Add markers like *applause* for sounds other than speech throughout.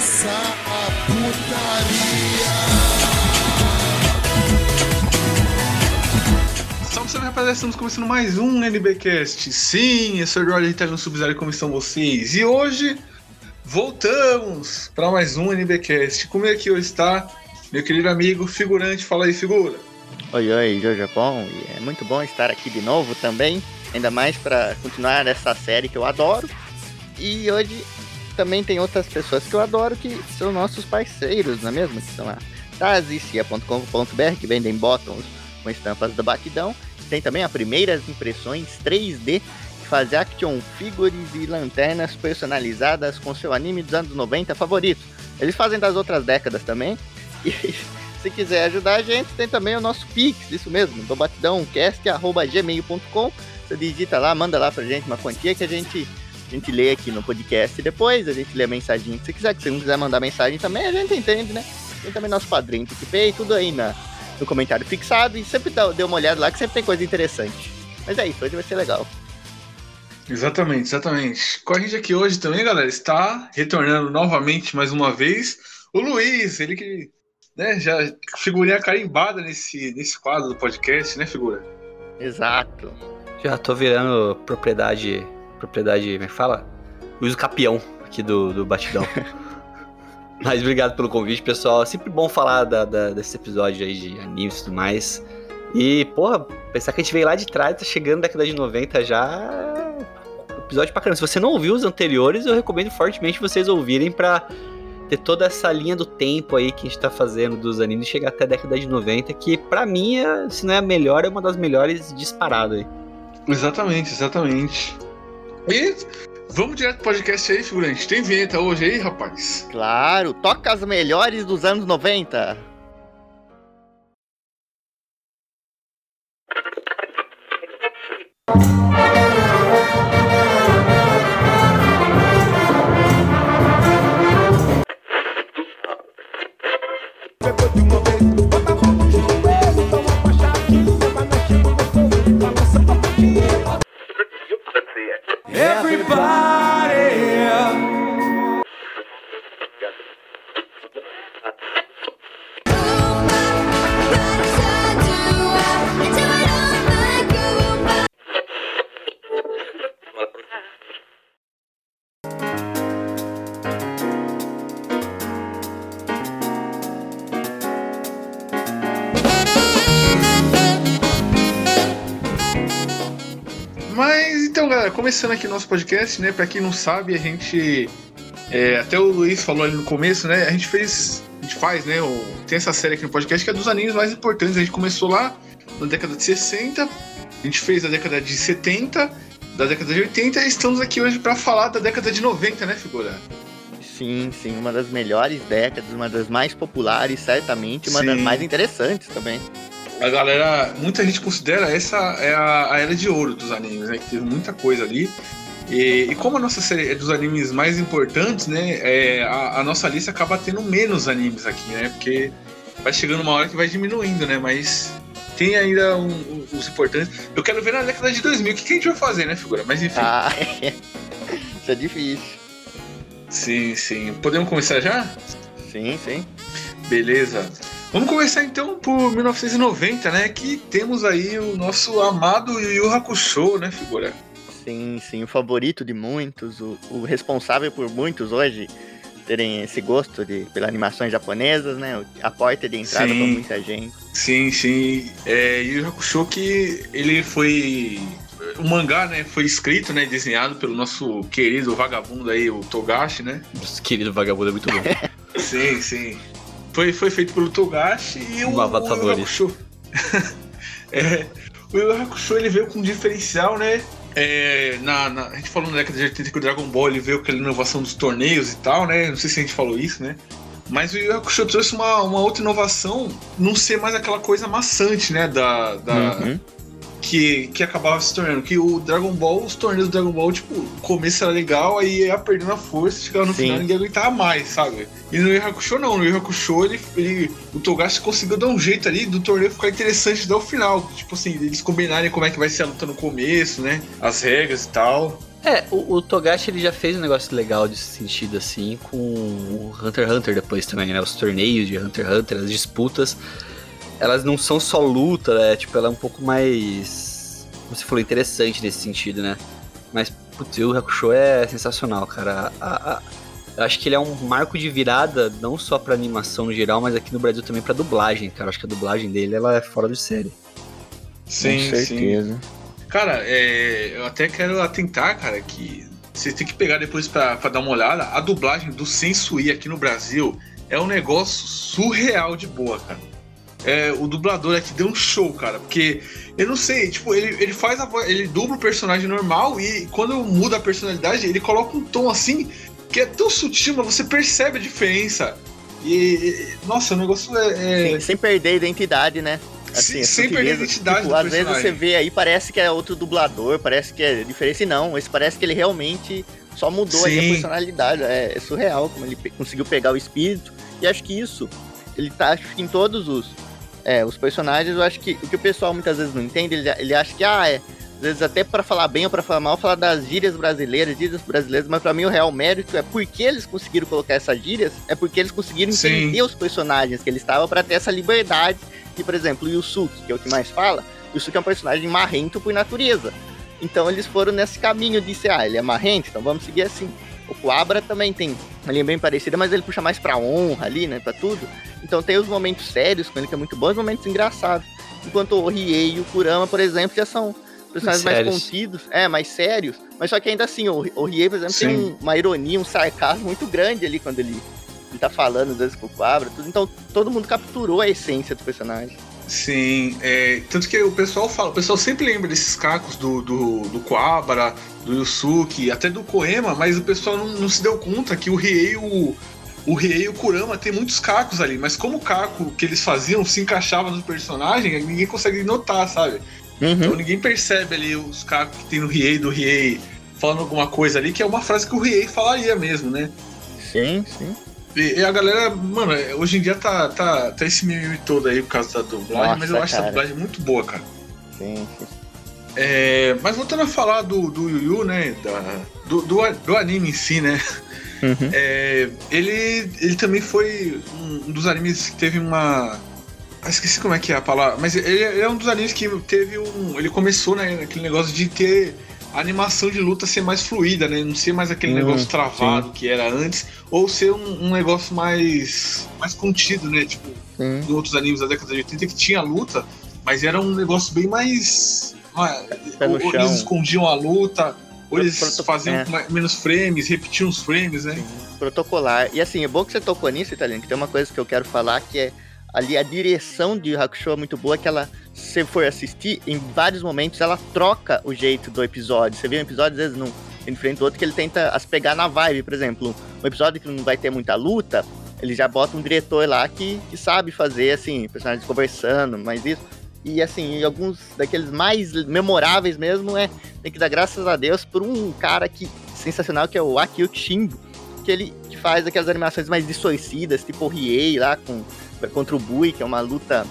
começar a putaria. Salve, salve rapaziada, estamos começando mais um NBcast. Sim, eu sou o Eduardo Ritalino Subzero, como estão vocês? E hoje voltamos para mais um NBcast. Comigo aqui hoje está meu querido amigo figurante. Fala aí, figura. Oi, oi, Jojo Japão. E é muito bom estar aqui de novo também. Ainda mais para continuar essa série que eu adoro. E hoje também tem outras pessoas que eu adoro que são nossos parceiros, não é mesmo? Que são a tazicia.com.br, que vendem bottoms com estampas da Batidão. Tem também a Primeiras Impressões 3D, que faz action figures e lanternas personalizadas com seu anime dos anos 90 favorito. Eles fazem das outras décadas também. *laughs* E se quiser ajudar a gente, tem também o nosso Pix, isso mesmo, do batidãocast.gmail.com. Você digita lá, manda lá pra gente uma quantia que a gente, a gente lê aqui no podcast depois, a gente lê a mensagem se quiser, que se não quiser mandar mensagem também, a gente entende, né? Tem também nosso padrinho PicPay, tudo aí na, no comentário fixado e sempre dá, dê uma olhada lá que sempre tem coisa interessante. Mas é isso, hoje vai ser legal. Exatamente, exatamente. Com a gente aqui hoje também, galera, está retornando novamente mais uma vez o Luiz, ele que né, já figurinha carimbada nesse, nesse quadro do podcast, né, figura? Exato. Já tô virando propriedade. Propriedade, como é que fala? Uso capião aqui do, do Batidão. *laughs* Mas obrigado pelo convite, pessoal. É sempre bom falar da, da, desse episódio aí de animes e tudo mais. E, porra, pensar que a gente veio lá de trás, tá chegando na década de 90 já. Episódio pra caramba. Se você não ouviu os anteriores, eu recomendo fortemente vocês ouvirem pra ter toda essa linha do tempo aí que a gente tá fazendo dos animes chegar até a década de 90, que pra mim, é, se não é a melhor, é uma das melhores disparado aí. Exatamente, exatamente. E vamos direto pro podcast aí, figurante. Tem vinheta hoje aí, rapaz? Claro, toca as melhores dos anos 90. Mas começando aqui nosso podcast, né? Pra quem não sabe, a gente. é, até o Luiz falou ali no começo, né? A gente fez. A gente faz, né? o- tem essa série aqui no podcast que é dos animes mais importantes. A gente começou lá na década de 60, a gente fez a década de 70, da década de 80 e estamos aqui hoje pra falar da década de 90, né, figura? Sim, sim, uma das melhores décadas, uma das mais populares, certamente, uma Sim. das mais interessantes também. A galera, muita gente considera essa é a, a era de ouro dos animes, né? Que teve muita coisa ali. E, e como a nossa série é dos animes mais importantes, né? é, a, a nossa lista acaba tendo menos animes aqui, né? Porque vai chegando uma hora que vai diminuindo, né? Mas tem ainda um- um- os importantes. Eu quero ver na década de 2000 o que, que a gente vai fazer, né, figura? Mas enfim. Ah, *laughs* isso é difícil. Sim, sim. Podemos começar já? Sim, sim. Beleza. Vamos começar então por 1990, né? Que temos aí o nosso amado Yu Yu Hakusho, né, figura? Sim, sim, o favorito de muitos, o, o responsável por muitos hoje terem esse gosto de, pelas animações japonesas, né? o- A porta de entrada Sim. para muita gente. Sim, sim. É, Yu Yu Hakusho que ele foi... O mangá, né, foi escrito, né, desenhado pelo nosso querido vagabundo aí, o Togashi, né? Nosso querido vagabundo é muito bom. *laughs* Sim, sim. Foi, foi feito pelo Togashi e o, o. Hakusho. *laughs* é, o Yu Hakusho ele veio com um diferencial, né? É, na, na- a gente falou na década de 80 que o Dragon Ball ele veio com aquela inovação dos torneios e tal, né? Não sei se a gente falou isso, né? Mas o Yu Hakusho trouxe uma, uma outra inovação, não ser mais aquela coisa maçante, né? Da, da, Uhum. Que, que acabava se tornando. Que o Dragon Ball, os torneios do Dragon Ball, tipo, o começo era legal, aí ia perdendo a força, chegava no Sim. final e ninguém aguentava mais, sabe? E no Yu Hakusho não, no Yu Hakusho ele, ele, o Togashi conseguiu dar um jeito ali do torneio ficar interessante até o final. Tipo assim, eles combinarem como é que vai ser a luta no começo, né? As regras e tal. É, o, o Togashi ele já fez um negócio legal desse sentido, assim, com o Hunter x Hunter depois também, né? Os torneios de Hunter x Hunter, as disputas, elas não são só luta, né? Tipo, ela é um pouco mais, como você falou, interessante nesse sentido, né? Mas, putz, o Hakusho é sensacional, cara. A- a- eu acho que ele é um marco de virada, não só pra animação no geral, mas aqui no Brasil também pra dublagem, cara. Eu acho que a dublagem dele, ela é fora de série. Sim, Com certeza. Cara, é, eu até quero atentar, cara, que vocês têm que pegar depois pra, pra dar uma olhada. A dublagem do Sensui aqui no Brasil é um negócio surreal de boa, cara. É, o dublador aqui deu um show, cara, porque eu não sei, tipo, ele, ele faz a voz, ele dubla o personagem normal e quando muda a personalidade, ele coloca um tom assim que é tão sutil, mas você percebe a diferença. E, nossa, o negócio é. é- Sem, sem perder a identidade, né? Sem- a sem perder a identidade Tipo, às vezes personagem. você vê aí, parece que é outro dublador, parece que é diferente. Não, esse parece que ele realmente só mudou aí a Sim. personalidade. É, é surreal como ele pe- conseguiu pegar o espírito. E acho que isso, ele tá acho que em todos os, é, os personagens, eu acho que o que o pessoal muitas vezes não entende, ele, ele acha que, ah, é. Às vezes até pra falar bem ou pra falar mal, falar das gírias brasileiras, gírias brasileiras, mas pra mim o real mérito é porque eles conseguiram colocar essas gírias, é porque eles conseguiram Sim. entender os personagens que eles estavam pra ter essa liberdade que, por exemplo, o Yusuke, que é o que mais fala, o Yusuke é um personagem marrento por natureza. Então eles foram nesse caminho de ser, ah, ele é marrento, então vamos seguir assim. O Coabra também tem uma linha bem parecida, mas ele puxa mais pra honra ali, né, pra tudo. Então tem os momentos sérios com ele que é muito bom, e os momentos engraçados. Enquanto o Riei e o Kurama, por exemplo, já são personagens mais contidos, é, mais sérios. Mas só que ainda assim, o, o Riei, por exemplo, tem Sim. um- uma ironia, um sarcasmo muito grande ali quando ele, ele tá falando, às vezes, com o Coabra, tudo. Então todo mundo capturou a essência do personagem. Sim, é, tanto que o pessoal fala, o pessoal sempre lembra desses cacos do, do, do Coabra, do Yusuke, até do Koema, mas o pessoal não, não se deu conta que o Riei, o, o Riei e o Kurama tem muitos cacos ali, mas como o caco que eles faziam se encaixava no personagem, ninguém consegue notar, sabe? Então ninguém percebe ali os cacos que tem no Riei, do Riei falando alguma coisa ali, que é uma frase que o Riei falaria mesmo, né? Sim, sim. E, e a galera, mano, é, hoje em dia tá, tá, tá esse mimimi todo aí por causa da dublagem, Nossa, mas eu acho essa cara. dublagem muito boa, cara. Sim, sim. É, mas voltando a falar do, do Yu Yu, né? da- do, do, a- do anime em si, né? Uhum. É, ele, ele também foi um, dos animes que teve uma. Ah, esqueci como é que é a palavra. Mas ele, ele é um dos animes que teve um. Ele começou né, naquele negócio de ter a animação de luta ser mais fluida, né? Não ser mais aquele Hum, negócio travado que era antes, ou ser um, um negócio mais, mais contido, né? Tipo, sim. em outros animes da década de 80 que tinha luta, mas era um negócio bem mais. ah, ou, ou eles escondiam a luta, ou eles Proto- faziam é. menos frames, repetiam os frames, né? protocolar. E assim, é bom que você tocou nisso, Italiano, que tem uma coisa que eu quero falar que é ali a direção de Hakusho é muito boa, que ela, você for assistir, em vários momentos ela troca o jeito do episódio. Você vê um episódio, às vezes, num em frente do outro, que ele tenta as pegar na vibe, por exemplo. Um episódio que não vai ter muita luta, ele já bota um diretor lá que, que sabe fazer, assim, personagens conversando, mas isso. E assim, alguns daqueles mais memoráveis mesmo é tem que dar graças a Deus por um cara que sensacional que é o Akio Shimbo, que ele que faz aquelas animações mais distorcidas, tipo o Riei lá com contra o Bui, que é uma luta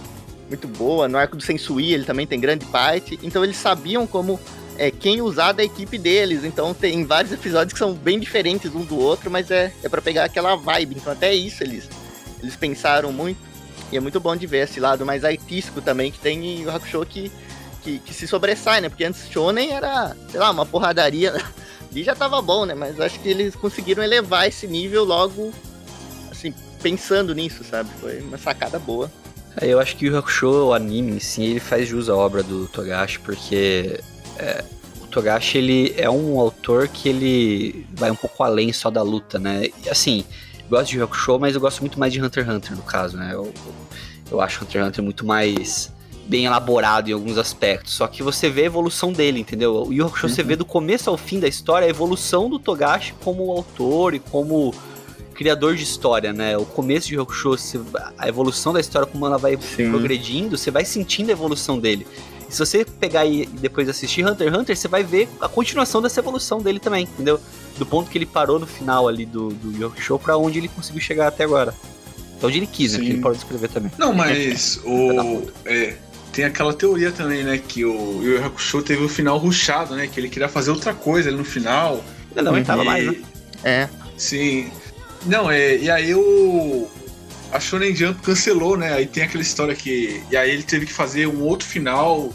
muito boa. No arco do Sensui ele também tem grande parte. Então eles sabiam como é, quem usar da equipe deles. Então tem vários episódios que são bem diferentes um do outro, mas é, é para pegar aquela vibe. Então até isso eles, eles pensaram muito. E é muito bom de ver esse lado mais artístico também que tem em o Hakusho que, que, que se sobressai, né? Porque antes Shonen era, sei lá, uma porradaria. *laughs* E já tava bom, né? Mas acho que eles conseguiram elevar esse nível logo, assim, pensando nisso, sabe? Foi uma sacada boa. É, Eu acho que o Yu Hakusho, o anime em si, ele faz jus à obra do Togashi, porque é, o Togashi ele é um autor que ele vai um pouco além só da luta, né? E, assim, eu gosto de Hakusho, mas eu gosto muito mais de Hunter x Hunter, no caso, né? Eu, eu acho Hunter x Hunter muito mais bem elaborado em alguns aspectos, só que você vê a evolução dele, entendeu? O Yu Hakusho você vê do começo ao fim da história a evolução do Togashi como autor e como criador de história, né? O começo de Hakusho, você- a evolução da história, como ela vai Sim. progredindo, você vai sentindo a evolução dele. E se você pegar e depois assistir Hunter x Hunter, você vai ver a continuação dessa evolução dele também, entendeu? Do ponto que ele parou no final ali do, do Show pra onde ele conseguiu chegar até agora. Então onde ele quis, né? Sim. Porque ele parou de escrever também. Não, mas *laughs* o. É, tem aquela teoria também, né? Que o Yu Yu Hakusho teve o final ruchado, né? Que ele queria fazer outra coisa ali no final. Ele não aguentava E- mais, né? É. Sim. Não, é. E aí o. A Shonen Jump cancelou, né? Aí tem aquela história que. E aí ele teve que fazer um outro final.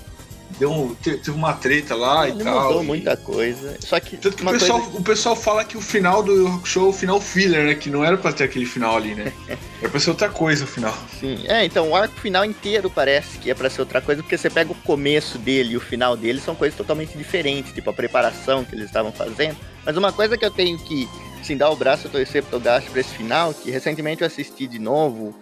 Deu um, te- teve uma treta lá Ele e tal. mudou e- muita coisa. Só que, Tanto que o pessoal, coisa... o pessoal fala que o final do Yu Hakusho é o final filler, né? Que não era pra ter aquele final ali, né? Era *laughs* pra ser outra coisa o final. Sim. É, então o arco final inteiro parece que é pra ser outra coisa, porque você pega o começo dele e o final dele são coisas totalmente diferentes, tipo a preparação que eles estavam fazendo. Mas uma coisa que eu tenho que, assim, dar o braço a torcer pro Togashi pra esse final, que recentemente eu assisti de novo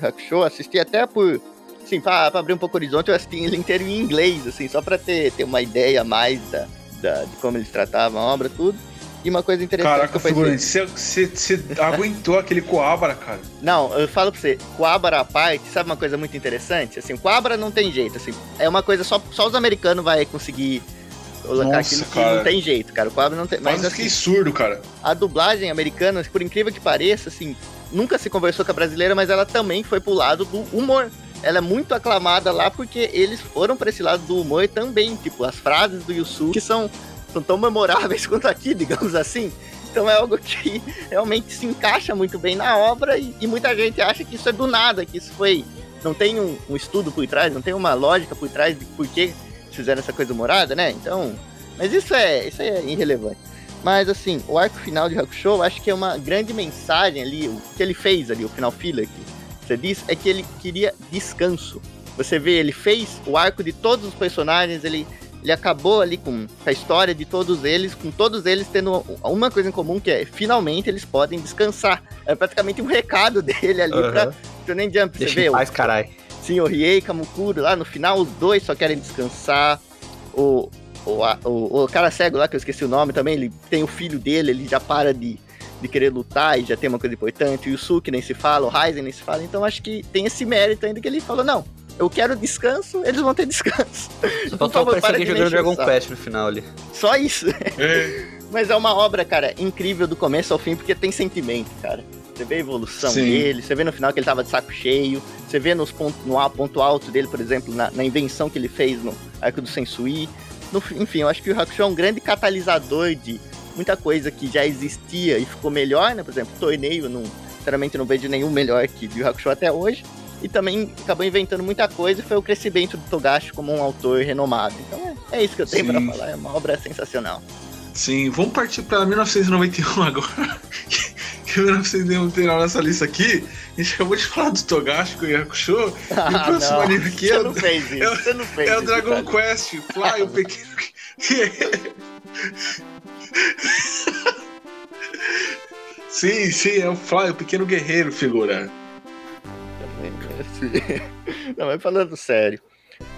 o Hakusho, assisti até por, assim, pra, pra abrir um pouco o horizonte, eu assisti ele inteiro em inglês, assim, só pra ter, ter uma ideia mais da, da- de como eles tratavam a obra, tudo. E uma coisa interessante que Caraca, figurante, você, você, você *laughs* aguentou aquele Coabra, cara. Não, eu falo pra você, Coabra à parte, sabe uma coisa muito interessante? Assim, Coabra não tem jeito, assim, é uma coisa só, só os americanos vai conseguir Nossa, aquilo que cara. não tem jeito, cara. O Coabra não tem. Mas Mas eu fiquei assim, surdo, cara. a dublagem americana, por incrível que pareça, assim, nunca se conversou com a brasileira, mas ela também foi pro lado do humor. Ela é muito aclamada lá porque eles foram pra esse lado do humor também. Tipo, as frases do Yusu que são, são tão memoráveis *laughs* quanto aqui, digamos assim. Então é algo que *laughs* realmente se encaixa muito bem na obra e, e muita gente acha que isso é do nada, que isso foi. Não tem um, um estudo por trás, não tem uma lógica por trás de por que fizeram essa coisa humorada, né? Então. Mas isso é, isso é irrelevante. Mas assim, o arco final de Hakusho, eu acho que é uma grande mensagem ali, o que ele fez ali, o final filler que você disse, é que ele queria descanso. Você vê, ele fez o arco de todos os personagens, ele, ele acabou ali com a história de todos eles, com todos eles tendo uma coisa em comum, que é, finalmente eles podem descansar. É praticamente um recado *laughs* dele ali pra Aham. Shonen Jump, você Deixa vê? em o- paz, o Riei e Kamukuro lá no final, os dois só querem descansar. O, o, o, o cara cego lá, que eu esqueci o nome também, ele tem o filho dele, ele já para de, de querer lutar e já tem uma coisa importante. O Yusuke nem se fala, o Ryzen nem se fala. Então acho que tem esse mérito ainda que ele falou: não, eu quero descanso, eles vão ter descanso. Só *laughs* faltou favor, aparecer para alguém de jogando o Dragon. Quest no final ali. Só isso. É, *laughs* Mas é uma obra, cara, incrível do começo ao fim, porque tem sentimento, cara. Você vê a evolução Sim. dele, você vê no final que ele tava de saco cheio, você vê nos pontos, no ponto alto dele, por exemplo, na, na invenção que ele fez no arco do Sensui. No fi- enfim, eu acho que o Hakusho é um grande catalisador de muita coisa que já existia e ficou melhor, né? Por exemplo, torneio, não, sinceramente não vejo nenhum melhor que o Hakusho até hoje. E também acabou inventando muita coisa e foi o crescimento do Togashi como um autor renomado. Então é, é isso que eu tenho pra falar, é uma obra sensacional. sim, vamos partir pra 1991 agora. *laughs* que 1991 nessa lista aqui, a gente acabou de falar do Togashi com o Yakusho. E o *laughs* próximo não, anime aqui você é, não o- fez isso, é o- você não fez é o isso, Dragon cara. Quest Fly, o pequeno. *laughs* sim, sim, é o Fly, o pequeno guerreiro, figura. Não, mas falando sério,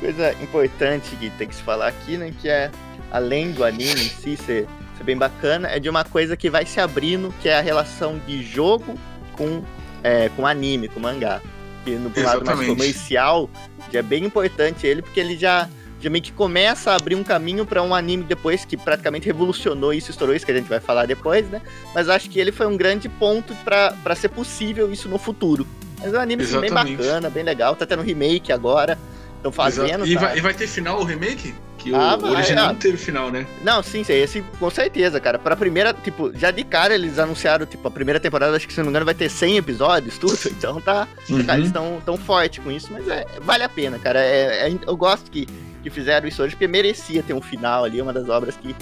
coisa importante que tem que se falar aqui, né, que é, além do anime em si ser, ser bem bacana, é de uma coisa que vai se abrindo, que é a relação de jogo com, é, com anime, com mangá. Que no lado mais comercial, já é bem importante ele, porque ele já, já meio que começa a abrir um caminho para um anime depois que praticamente revolucionou isso, estourou isso, que a gente vai falar depois, né? Mas acho que ele foi um grande ponto para ser possível isso no futuro. Mas é um anime assim, bem bacana, bem legal. Tá tendo remake agora. Estão fazendo. E, tá? vai, e vai ter final o remake? Que Ah, o original ah. não teve final, né? Não, sim, sim, esse com certeza, cara. Pra primeira, tipo, já de cara eles anunciaram, tipo, a primeira temporada, acho que se não me engano, vai ter 100 episódios, tudo. Então tá. Uhum. Cara, eles estão tão forte com isso, mas é, vale a pena, cara. É, é- eu gosto que, que fizeram isso hoje, porque merecia ter um final ali, uma das obras que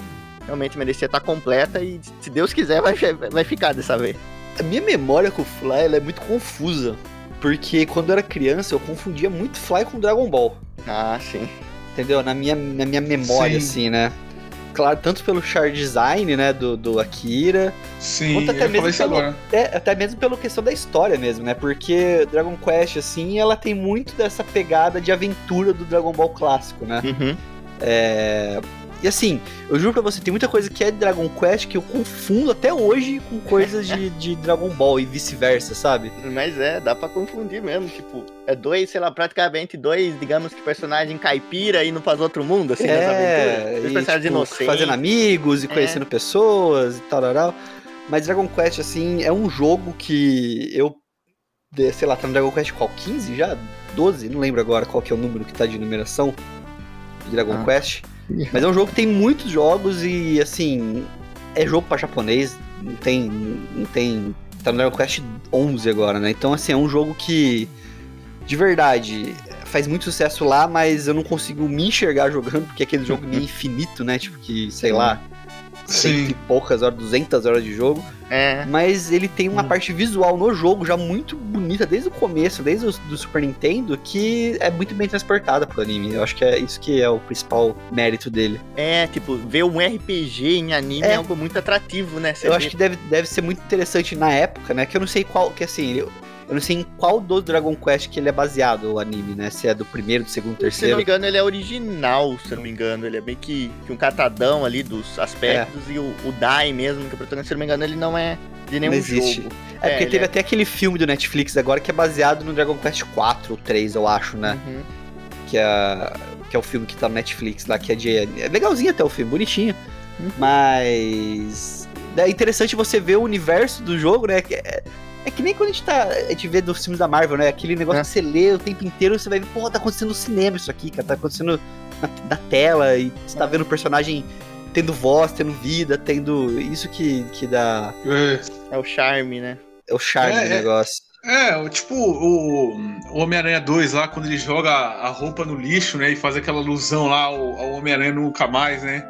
realmente merecia estar completa e, se Deus quiser, vai, vai ficar dessa vez. A minha memória com o Fly ela é muito confusa. Porque quando eu era criança, eu confundia muito Fly com Dragon Ball. Ah, sim. Entendeu? Na minha, na minha memória, Sim. assim, né? Claro, tanto pelo char design, né, do, do Akira, Sim, eu até mesmo isso pelo- agora. É, até mesmo pela questão da história mesmo, né? Porque Dragon Quest, assim, ela tem muito dessa pegada de aventura do Dragon Ball clássico, né? Uhum. É, E assim, eu juro pra você, tem muita coisa que é de Dragon Quest que eu confundo até hoje com coisas de, *laughs* de Dragon Ball e vice-versa, sabe? Mas é, dá pra confundir mesmo. Tipo, é dois, sei lá, praticamente dois, digamos que personagem caipira indo pra outro mundo, assim, nessa aventura. É, e, tipo, inocentes. fazendo amigos e É. conhecendo pessoas e tal, tal, tal. Mas Dragon Quest, assim, é um jogo que eu, sei lá, tá no Dragon Quest qual? 15 já? 12? Não lembro agora qual que é o número que tá de numeração de Dragon Ah. Quest. Mas é um jogo que tem muitos jogos e, assim, é jogo pra japonês, não tem, não tem, tá no Dragon Quest 11 agora, né? Então, assim, é um jogo que, de verdade, faz muito sucesso lá, mas eu não consigo me enxergar jogando, porque é aquele jogo meio *laughs* infinito, né? Tipo que, sei lá, cento e Sim. poucas horas, 200 horas de jogo. É. Mas ele tem uma Hum. parte visual no jogo já muito bonita desde o começo, desde o do Super Nintendo, que é muito bem transportada pro anime. Eu acho que é isso que é o principal mérito dele. É, tipo, ver um RPG em anime é, É. algo muito atrativo, né? Você eu vê- acho que deve, deve ser muito interessante na época, né? Que eu não sei qual, que assim, eu, eu não sei em qual do Dragon Quest que ele é baseado, o anime, né? Se é do primeiro, do segundo, Se não terceiro. me engano, ele é original, se eu não me engano. Ele é bem que, que um catadão ali dos aspectos. E o, o Dai mesmo, que é o protagonista, se eu não me engano, ele não é de nenhum Não existe. jogo. É, É, porque teve é- até aquele filme do Netflix agora que é baseado no Dragon Quest 4 ou 3, eu acho, né? Uhum. que é, que é o filme que tá no Netflix lá, que é de. É legalzinho até o filme, bonitinho. Uhum. Mas. É interessante você ver o universo do jogo, né? É, é que nem quando a gente tá. A gente vê dos filmes da Marvel, né? Aquele negócio É. que você lê o tempo inteiro, você vai ver, pô, tá acontecendo no cinema isso aqui, cara. Tá acontecendo na, na tela, e você tá vendo o personagem tendo voz, tendo vida, tendo. Isso que, que dá. É, É o charme, né? É o charme É, do é. negócio. É, tipo o, o Homem-Aranha 2 lá, quando ele joga a roupa no lixo, né? E faz aquela alusão lá ao, ao Homem-Aranha nunca mais, né?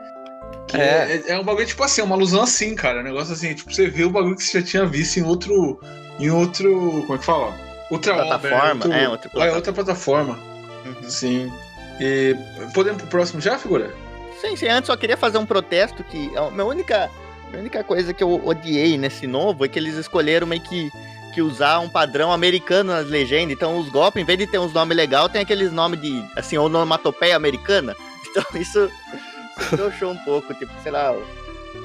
Que É. é, é um bagulho, tipo assim, uma alusão assim, cara. Um negócio assim, tipo, você vê o bagulho que você já tinha visto em outro. Em outro. Como é que fala? Outra Plataforma, obra, é, outro, outra é, plataforma. outra plataforma. Uhum. Sim. E podemos pro próximo já, figura? Sim, sim, antes só queria fazer um protesto que a minha única, a única coisa que eu odiei nesse novo é que eles escolheram meio que, que usar um padrão americano nas legendas. Então os golpes, em vez de ter uns nomes legais, tem aqueles nomes de, assim, onomatopeia americana. *laughs* Então isso trouxou um pouco, tipo, sei lá, o,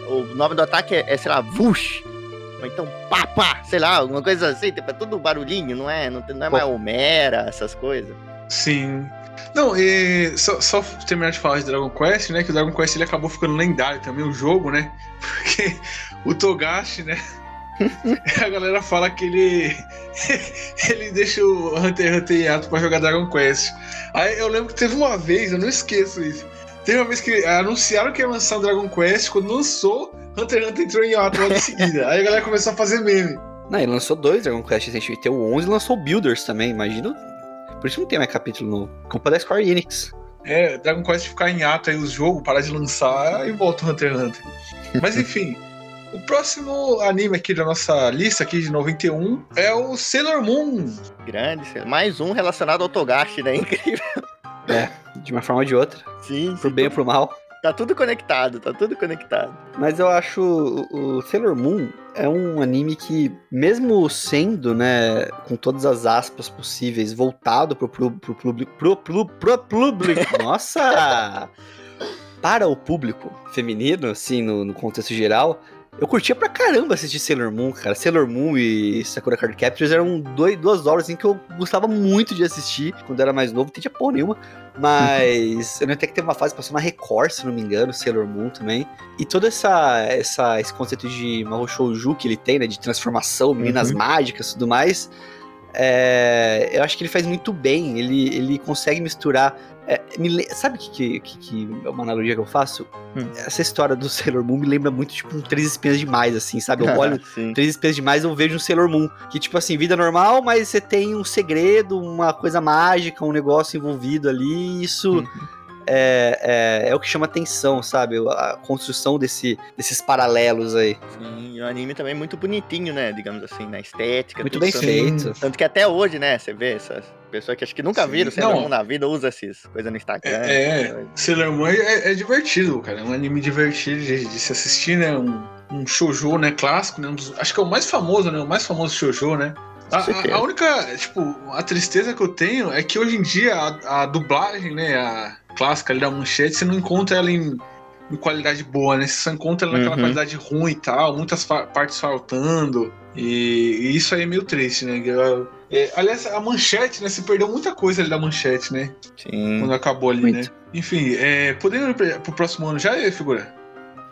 o nome do ataque é, é, sei lá, Vush. Ou então Papa, sei lá, alguma coisa assim, tipo, é tudo barulhinho, não é? Não, não é mais Homera, essas coisas. Sim. Não, e só, só terminar de falar de Dragon Quest, né? Que o Dragon Quest ele acabou ficando lendário também, o jogo, né? *laughs* Porque o Togashi, né? *laughs* a galera fala que ele. *laughs* ele deixa o Hunter x Hunter em ato pra jogar Dragon Quest. Aí eu lembro que teve uma vez, eu não esqueço isso. Teve uma vez que anunciaram que ia lançar o Dragon Quest, quando lançou, Hunter x Hunter entrou em ato logo em seguida. Aí a galera começou a fazer meme. Não, ele lançou dois Dragon Quest recentemente. Tem o 11 e lançou o Builders também, imagina. Por isso não tem mais capítulo novo. Culpa da Square Enix. É, Dragon Quest ficar em ato aí os jogos, parar de lançar e volta o Hunter x Hunter. Mas enfim, o próximo anime aqui da nossa lista aqui de 91 é o Sailor Moon. Grande, mais um relacionado ao Togashi, né? *laughs* Incrível. De uma forma ou de outra. Sim, Pro bem ou pro mal. Tá tudo conectado, tá tudo conectado. Mas eu acho o, o Sailor Moon é um anime que, mesmo sendo, né, com todas as aspas possíveis, voltado pro, pro, pro público. Pro, pro, pro público. *laughs* Nossa! Para o público feminino, assim, no, no contexto geral, eu curtia pra caramba assistir Sailor Moon, cara. Sailor Moon e Sakura Card Captors eram dois, duas assim, que eu gostava muito de assistir quando era mais novo, não tinha porra nenhuma. Mas eu lembro até que teve uma fase que passou na Record, se não me engano, Sailor Moon também. E todo essa, essa, esse conceito de Mahou Shouju que ele tem, né? De transformação, meninas Uhum. mágicas e tudo mais. É, eu acho que ele faz muito bem. Ele, ele consegue misturar. é, me sabe o que, que, que, é uma analogia que eu faço? Hum. Essa história do Sailor Moon me lembra muito, tipo, um Três Espinhas Demais, assim, sabe? Eu *laughs* olho. Três Espinhas Demais, eu vejo um Sailor Moon. Que, tipo assim, vida normal, mas você tem um segredo, uma coisa mágica, um negócio envolvido ali. E isso Uhum. É, é, é o que chama atenção, sabe? A construção desse, desses paralelos aí. Sim, e o anime também é muito bonitinho, né? Digamos assim, na estética. Muito tudo bem tanto, feito. Tanto que até hoje, né? Você vê essas pessoas que acho que nunca Sim, viram Sailor não. Moon na vida, usa essas coisas no Instagram. É, coisas. Sailor Moon é, é divertido, cara. É um anime divertido de, de se assistir, né? Um, um shoujo, né? Clássico, né? Um dos- acho que é o mais famoso, né? O mais famoso shoujo, né? A- a única, tipo, a tristeza que eu tenho é que hoje em dia a, a dublagem, né? A clássica ali da manchete, você não encontra ela em, em qualidade boa, né? Você só encontra ela naquela Uhum. qualidade ruim e tal, muitas fa- partes faltando. E, e isso aí é meio triste, né? É, aliás, a manchete, né? Se perdeu muita coisa ali da manchete, né? Sim. Quando acabou ali, Muito. né? Enfim, é, podendo ir pra- pro próximo ano já, figura?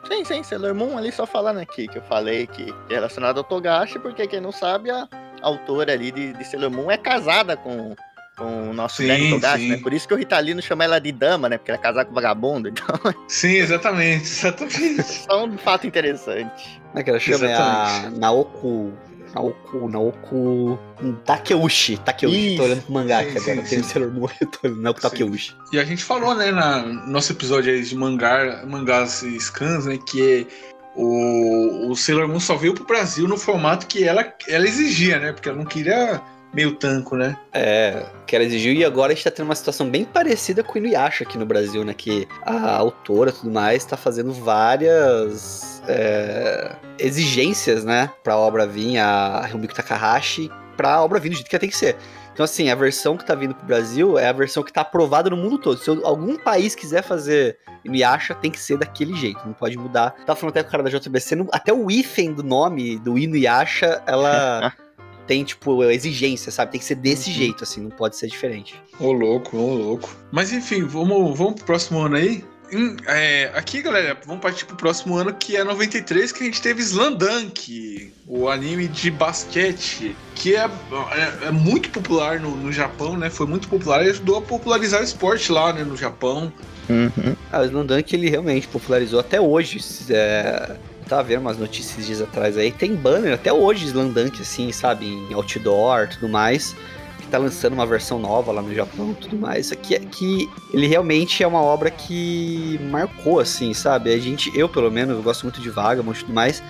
Sim, sim, Sailor Moon ali só falando aqui, que eu falei que é relacionado ao Togashi, porque quem não sabe, a autora ali de, de Sailor Moon é casada com, com o nosso Sim, grande Togashi, né? Por isso que o Ritalino chama ela de dama, né? Porque ela é casada com vagabundo, então *laughs* Sim, exatamente, exatamente. *laughs* só um fato interessante. Como é que ela chama? É a Exatamente. Naoko. Naoko. Naoko. Takeuchi. Takeuchi. Isso. Tô olhando pro mangá Sim, aqui agora. sim, Tem. Sailor Moon *laughs* eu tô olhando. Naoko Sim. Takeuchi. E a gente falou, né, na no nosso episódio aí de mangá, mangás e scans, né, que o, o Sailor Moon só veio pro Brasil no formato que ela, ela exigia, né, porque ela não queria meio tanco, né. É, que ela exigiu. E agora a gente tá tendo uma situação bem parecida com o Inuyasha aqui no Brasil, né? Que a autora e tudo mais tá fazendo várias é, exigências, né? Pra obra vir, a Rumiko Takahashi, pra obra vir do jeito que ela tem que ser. Então, assim, a versão que tá vindo pro Brasil é a versão que tá aprovada no mundo todo. Se algum país quiser fazer Inuyasha, tem que ser daquele jeito, não pode mudar. Tava falando até com o cara da JBC, não- até o hífen do nome do Inuyasha, ela *laughs* tem, tipo, exigência, sabe? Tem que ser desse Uhum. jeito, assim, não pode ser diferente. Ô louco, ô louco. Mas enfim, vamos, vamos pro próximo ano aí. Hum, é, aqui, galera, vamos partir pro próximo ano, que é 93, que a gente teve Slandunk, o anime de basquete, que é, é, é muito popular no, no Japão, né? Foi muito popular e ajudou a popularizar o esporte lá, né, no Japão. Uhum. Ah, o Slandunk, ele realmente popularizou até hoje. É... Tava vendo umas notícias dias atrás aí, tem banner até hoje Slandunk, assim, sabe? Em outdoor tudo mais. Que tá lançando uma versão nova lá no Japão tudo mais. Aqui é que ele realmente é uma obra que marcou, assim, sabe? A gente, eu pelo menos, eu gosto muito de Vagabond e tudo mais.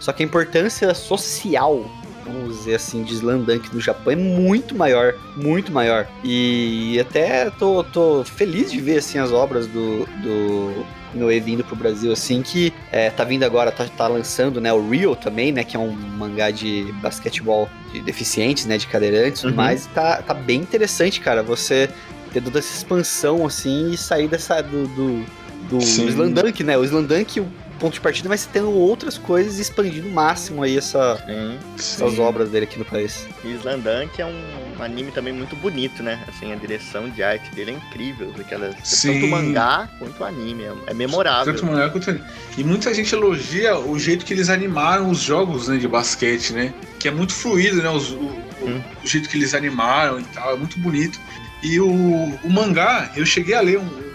Só que a importância social, vamos dizer assim, de Slandunk no Japão é muito maior, muito maior. E até tô, tô feliz de ver, assim, as obras do, do Inoue vindo pro Brasil, assim, que é, tá vindo agora, tá, tá lançando, né, o Real também, né, que é um mangá de basquetebol de deficientes, né, de cadeirantes Uhum. mais. Tá, tá bem interessante, cara, você ter toda essa expansão, assim, e sair dessa, do, do, do Sim. Slandunk, né, o Slandunk, o ponto de partida ser tendo outras coisas e expandindo o máximo aí essa, Sim. essas obras dele aqui no país. E Slandunk é um anime também muito bonito, né? Assim, a direção de arte dele é incrível. Aquelas, Sim. tanto o mangá quanto o anime. é- É memorável. Tanto mangá quanto anime. E muita gente elogia o jeito que eles animaram os jogos né, de basquete, né? Que é muito fluido, né? os- o, Hum. o jeito que eles animaram e tal, é muito bonito. E o, o mangá, eu cheguei a ler um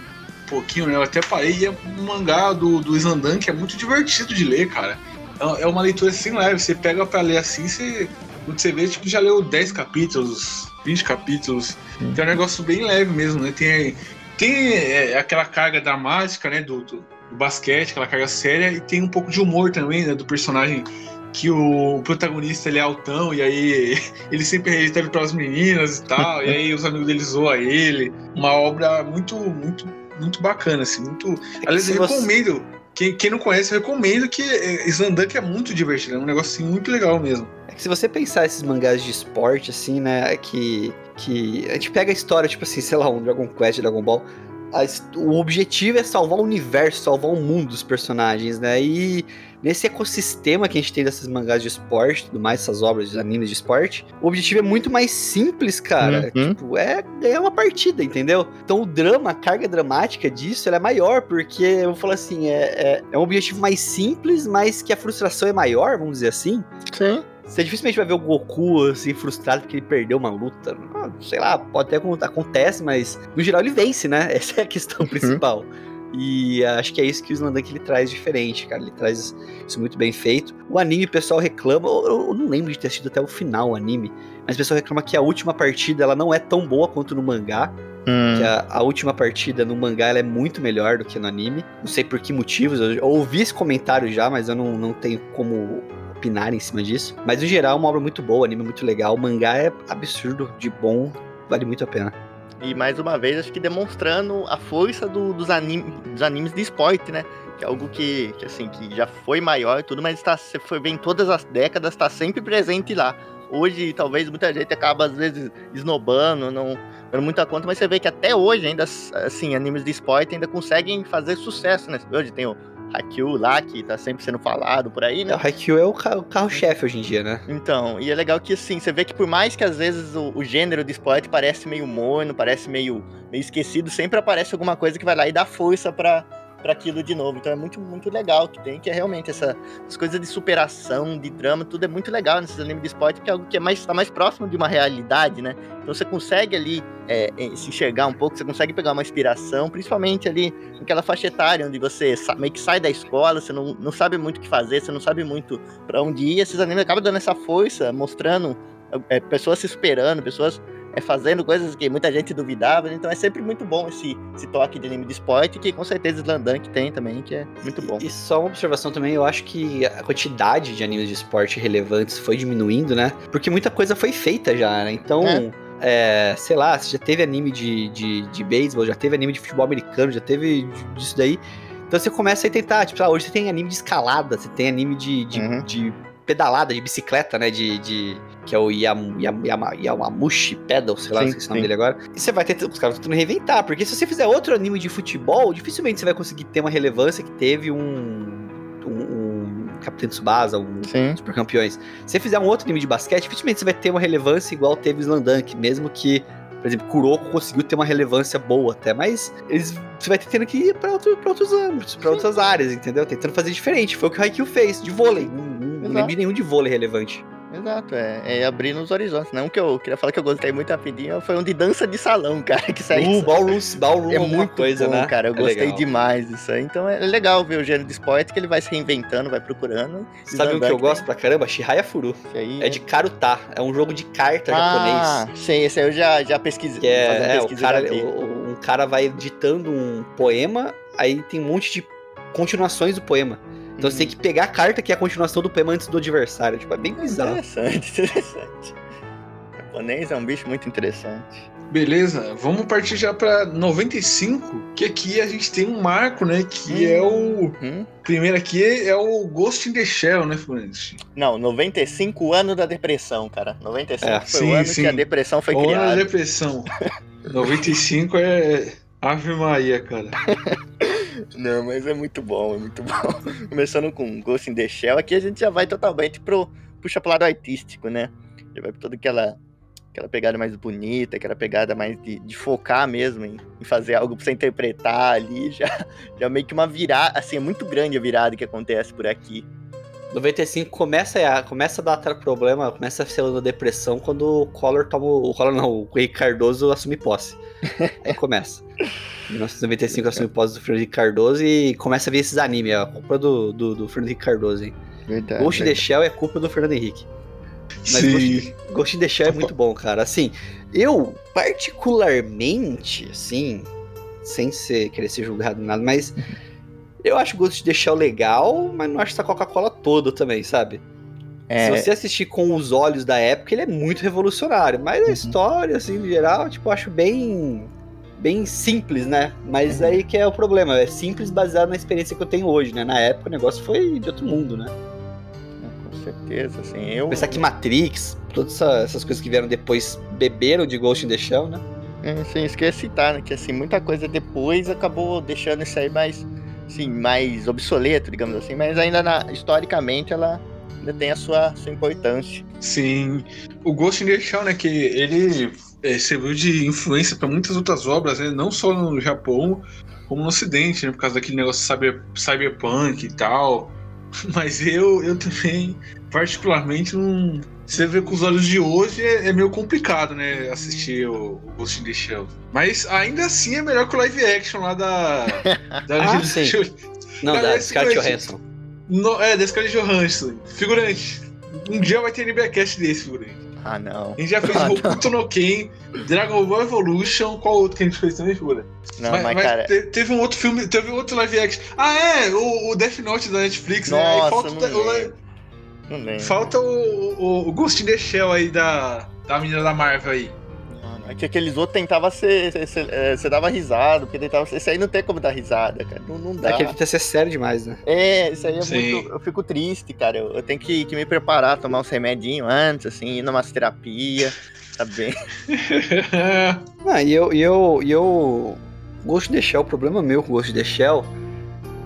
pouquinho, né? Eu até parei, e é um mangá do, do Slandan que é muito divertido de ler, cara. É- É uma leitura assim leve, você pega pra ler assim, você. Quando você vê, tipo, já leu 10 capítulos, 20 capítulos. Hum. Então é um negócio bem leve mesmo, né? Tem, tem é, aquela carga dramática, né? Do, do, do basquete, aquela carga séria, e tem um pouco de humor também, né? Do personagem que o protagonista ele é altão, e aí *laughs* ele sempre rejeita para as meninas e tal, e aí os amigos dele zoam ele. Uma obra muito, muito, muito bacana, assim, muito. Aliás, se eu você- recomendo. Quem, quem não conhece, eu recomendo que é, Slandunk é muito divertido, é um negócio assim, muito legal mesmo. É que se você pensar esses mangás de esporte, assim, né, que, que a gente pega a história, tipo assim, sei lá, um Dragon Quest, Dragon Ball, a o objetivo é salvar o universo, salvar o mundo dos personagens, né, e nesse ecossistema que a gente tem dessas mangás de esporte, tudo mais, essas obras de animes de esporte, o objetivo é muito mais simples, cara, Uhum. tipo, é ganhar uma partida, entendeu? Então o drama, a carga dramática disso, ela é maior, porque, eu vou falar assim, é, é, é um objetivo mais simples, mas que a frustração é maior, vamos dizer assim, Sim. você dificilmente vai ver o Goku assim, frustrado porque ele perdeu uma luta. Sei lá, pode até acon- acontece, mas no geral ele vence, né? *laughs* Essa é a questão principal. E acho que é isso que o Slandank ele traz diferente, cara. Ele traz isso muito bem feito. O anime, o pessoal reclama. Eu, eu não lembro de ter assistido até o final o anime. Mas o pessoal reclama que a última partida ela não é tão boa quanto no mangá. Hum. Que a, a última partida no mangá ela é muito melhor do que no anime. Não sei por que motivos. Eu, eu ouvi esse comentário já, mas eu não, não tenho como opinar em cima disso. Mas no geral, é uma obra muito boa, anime muito legal. O mangá é absurdo de bom, vale muito a pena. E mais uma vez, acho que demonstrando a força do- dos, anime, dos animes de esporte, né? Que é algo que, que, assim, que já foi maior e tudo, mas está, você foi ver em todas as décadas, está sempre presente lá. Hoje, talvez muita gente acaba, às vezes, esnobando, não, dando muita conta, mas você vê que até hoje ainda, assim, animes de esporte ainda conseguem fazer sucesso, né? Hoje tem o Haikyuu lá, que tá sempre sendo falado por aí, né? É, o Haikyuu é o, ca- o carro-chefe hoje em dia, né? Então, e é legal que assim, você vê que por mais que às vezes o, o gênero do esporte parece meio morno, parece meio, meio esquecido, sempre aparece alguma coisa que vai lá e dá força pra, pra aquilo de novo. Então é muito, muito legal que tem, que é realmente essa, essas coisas de superação, de drama, tudo é muito legal nesses animes de esporte, porque é algo que é mais, tá mais próximo de uma realidade, né? Então você consegue ali é, é, se enxergar um pouco, você consegue pegar uma inspiração, principalmente ali naquela faixa etária, onde você meio que sai da escola, você não, não sabe muito o que fazer, você não sabe muito pra onde ir, esses animes acabam dando essa força, mostrando é, pessoas se superando, pessoas é, fazendo coisas que muita gente duvidava, então é sempre muito bom esse, esse toque de anime de esporte, que com certeza Slandank tem também, que é muito bom. E só uma observação também, eu acho que a quantidade de animes de esporte relevantes foi diminuindo, né? Porque muita coisa foi feita já, né? Então, é, sei lá, você já teve anime de, de, de beisebol, já teve anime de futebol americano, já teve disso daí. Então você começa a tentar, tipo, ah, hoje você tem anime de escalada, você tem anime de, de, Uhum. de pedalada, de bicicleta, né? De, de, que é o Yam, Yam, Yama- Yamamushi Pedal, sei lá, Sim, esqueci o nome sim. dele agora. E você vai ter, os caras tentando reinventar, porque se você fizer outro anime de futebol, dificilmente você vai conseguir ter uma relevância que teve um. um, um Capitão Tsubasa, um Sim. Super Campeões. Se você fizer um outro anime de basquete, dificilmente você vai ter uma relevância igual teve o Slandunk, mesmo que, por exemplo, Kuroko conseguiu ter uma relevância boa até, mas eles, você vai ter tendo que ir pra, outro, pra outros âmbitos, pra outras áreas, entendeu? Tentando fazer diferente. Foi o que o Haikyuu fez, de vôlei. Não Exato. lembro nenhum de vôlei relevante. Exato, é, é abrir nos horizontes. Não que eu queria falar que eu gostei muito rapidinho, foi um de dança de salão, *laughs* cara, que saiu. Uh, ballroom, ballroom é muito coisa, bom, né? cara. Eu É gostei legal. demais disso aí. Então é legal ver o gênero de esporte que ele vai se reinventando, vai procurando. Sabe o que eu Slandunk gosto pra caramba? Shihaya Furu. Aí É de Karuta. É um jogo de carta Ah, japonês. sei, esse aí eu já, já pesquisei. Que é, é, o cara, o- um cara vai ditando um poema, aí tem um monte de continuações do poema. Então você tem que pegar a carta que é a continuação do poema antes do adversário. Tipo, é bem bizarro. Interessante, *laughs* interessante. O japonês é um bicho muito interessante. Beleza, vamos partir já pra 95, que aqui a gente tem um marco, né? Que é o. Hum? Primeiro aqui é o Ghost in the Shell, né, Fluminense? Não, 95 anos da depressão, cara. 95 É, foi sim, o ano sim. que a depressão foi na criada. depressão. 95 é. Ave Maria, cara. *laughs* Não, mas é muito bom, é muito bom. *laughs* Começando com Ghost in the Shell, aqui a gente já vai totalmente pro puxa pro lado artístico, né? Já vai pra toda aquela aquela pegada mais bonita, aquela pegada mais de, de focar mesmo em, em fazer algo pra você interpretar ali, *laughs* já, já meio que uma virada, assim, é muito grande a virada que acontece por aqui. 95 começa a, começa a dar até problema, começa a ser uma depressão quando o Collor toma. O Collor não, o Henrique Cardoso assume posse. *laughs* Aí começa. Em 1995 assume posse do Fernando Henrique Cardoso e começa a ver esses animes. É a culpa do, do, do Fernando Henrique Cardoso, hein? Verdade. Ghost in the Shell é culpa do Fernando Henrique. Mas Sim. Ghost in the Shell é muito bom, cara. Assim, eu, particularmente, assim, sem ser, querer ser julgado nada, mas eu acho Ghost in the Shell legal, mas não acho essa Coca-Cola toda também, sabe? É, Se você assistir com os olhos da época, ele é muito revolucionário. Mas a Uhum. história, assim, no geral, tipo, eu acho bem. Bem simples, né? Mas Uhum. aí que é o problema. É simples baseado na experiência que eu tenho hoje, né? Na época o negócio foi de outro mundo, né? com certeza, assim, eu... Pensar que Matrix, todas essa- essas coisas que vieram depois beberam de Ghost in the Shell, né? É, sim, que eu ia citar, né? Que assim, muita coisa depois acabou deixando isso aí mais, assim, mais obsoleto, digamos assim, mas ainda na- historicamente ela ainda tem a sua, sua importância. Sim. O Ghost in the Shell, né? Que ele é, serviu de influência para muitas outras obras, né? Não só no Japão, como no Ocidente, né? Por causa daquele negócio cyber, cyberpunk e tal. *laughs* Mas eu, eu também, particularmente, não. Você vê com os olhos de hoje é, é meio complicado, né? Assistir o, o Ghost in the Shell. Mas ainda assim é melhor que o live action lá da. da Ah, sim. Não, Cara, da esse Scarlett Johansson. No, é, da Scarlett Johansson. Figurante. Um dia vai ter NBcast desse, figurante. Ah, não. A gente já fez Ah. Hokuto no Ken, Dragon Ball Evolution, qual outro que a gente fez também, figura? Não, mas, cara, te- teve um outro filme, teve outro live action. Ah, é, o, o Death Note da Netflix, né? Aí nossa, falta, não o, o- lembro. Não lembro. falta o, o, o Ghost in the Shell aí da, da menina da Marvel aí. É que aqueles outros tentavam ser. Você dava risada, porque tentava ser. Isso aí não tem como dar risada, cara. Não, não dá. É que ele tenta ser sério demais, né? É, isso aí é Sim. muito. Eu fico triste, cara. Eu, eu tenho que, que me preparar, tomar uns remedinhos antes, assim, ir numa terapia, tá bem? *laughs* Ah, e eu, e eu, e eu. Ghost in the Shell, o problema meu com Ghost in the Shell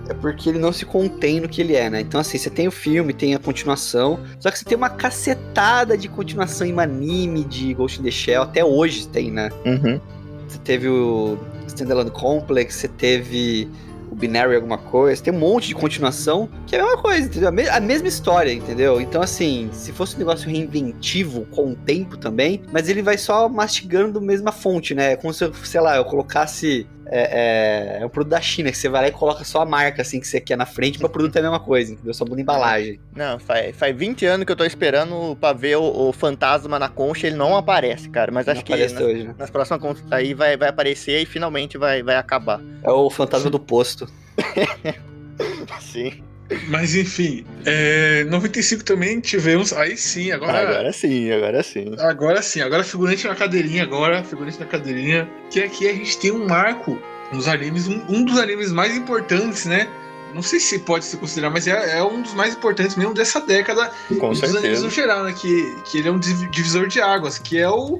é porque ele não se contém no que ele é, né? Então, assim, você tem o filme, tem a continuação, só que você tem uma cacetada de continuação em anime de Ghost in the Shell, até hoje tem, né? Uhum. Você teve o Standalone Complex, você teve o Binary alguma coisa, tem um monte de continuação que é a mesma coisa, entendeu? A, me- a mesma história, entendeu? Então, assim, se fosse um negócio reinventivo com o tempo também, mas ele vai só mastigando a mesma fonte, né? É Como se, eu, sei lá, eu colocasse. É, é, é um produto da China, que você vai lá e coloca só a marca, assim, que você quer na frente, mas o produto é a mesma coisa, entendeu? Só muda embalagem. Não, faz, faz 20 anos que eu tô esperando pra ver o, o fantasma na concha, ele não aparece, cara. Mas Não acho que até hoje, né? nas próximas contas aí vai, vai aparecer e finalmente vai, vai acabar. É o fantasma do posto. *laughs* Sim. Mas enfim, é, 95 também tivemos. Aí sim, agora. Agora sim, agora sim. Agora sim, agora figurante na cadeirinha, agora figurante na cadeirinha. Que aqui a gente tem um marco nos animes, um, um dos animes mais importantes, né? Não sei se pode se considerar, mas é, é um dos mais importantes mesmo dessa década Com dos animes no geral, né? Que, que ele é um div- divisor de águas, que é o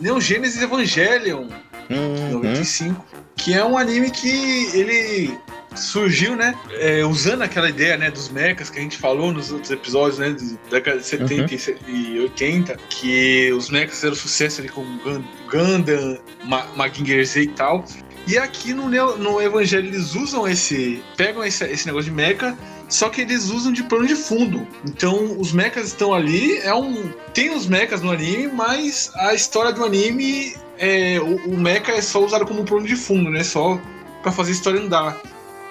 Neon Genesis Evangelion Uhum. 95, que é um anime que ele surgiu, né, é, usando aquela ideia, né, dos mechas que a gente falou nos outros episódios, né, da década de 70 e se- e 80, que os mechas fizeram sucesso ali com Gun- Gundam, Ma Mazinger Z e tal. E aqui no, Neo- no Evangelho eles usam esse, pegam esse, esse negócio de mecha, só que eles usam de plano de fundo. Então os mechas estão ali, é um, tem os mechas no anime, mas a história do anime é, o, o mecha é só usado como plano de fundo, né? Só pra fazer a história andar.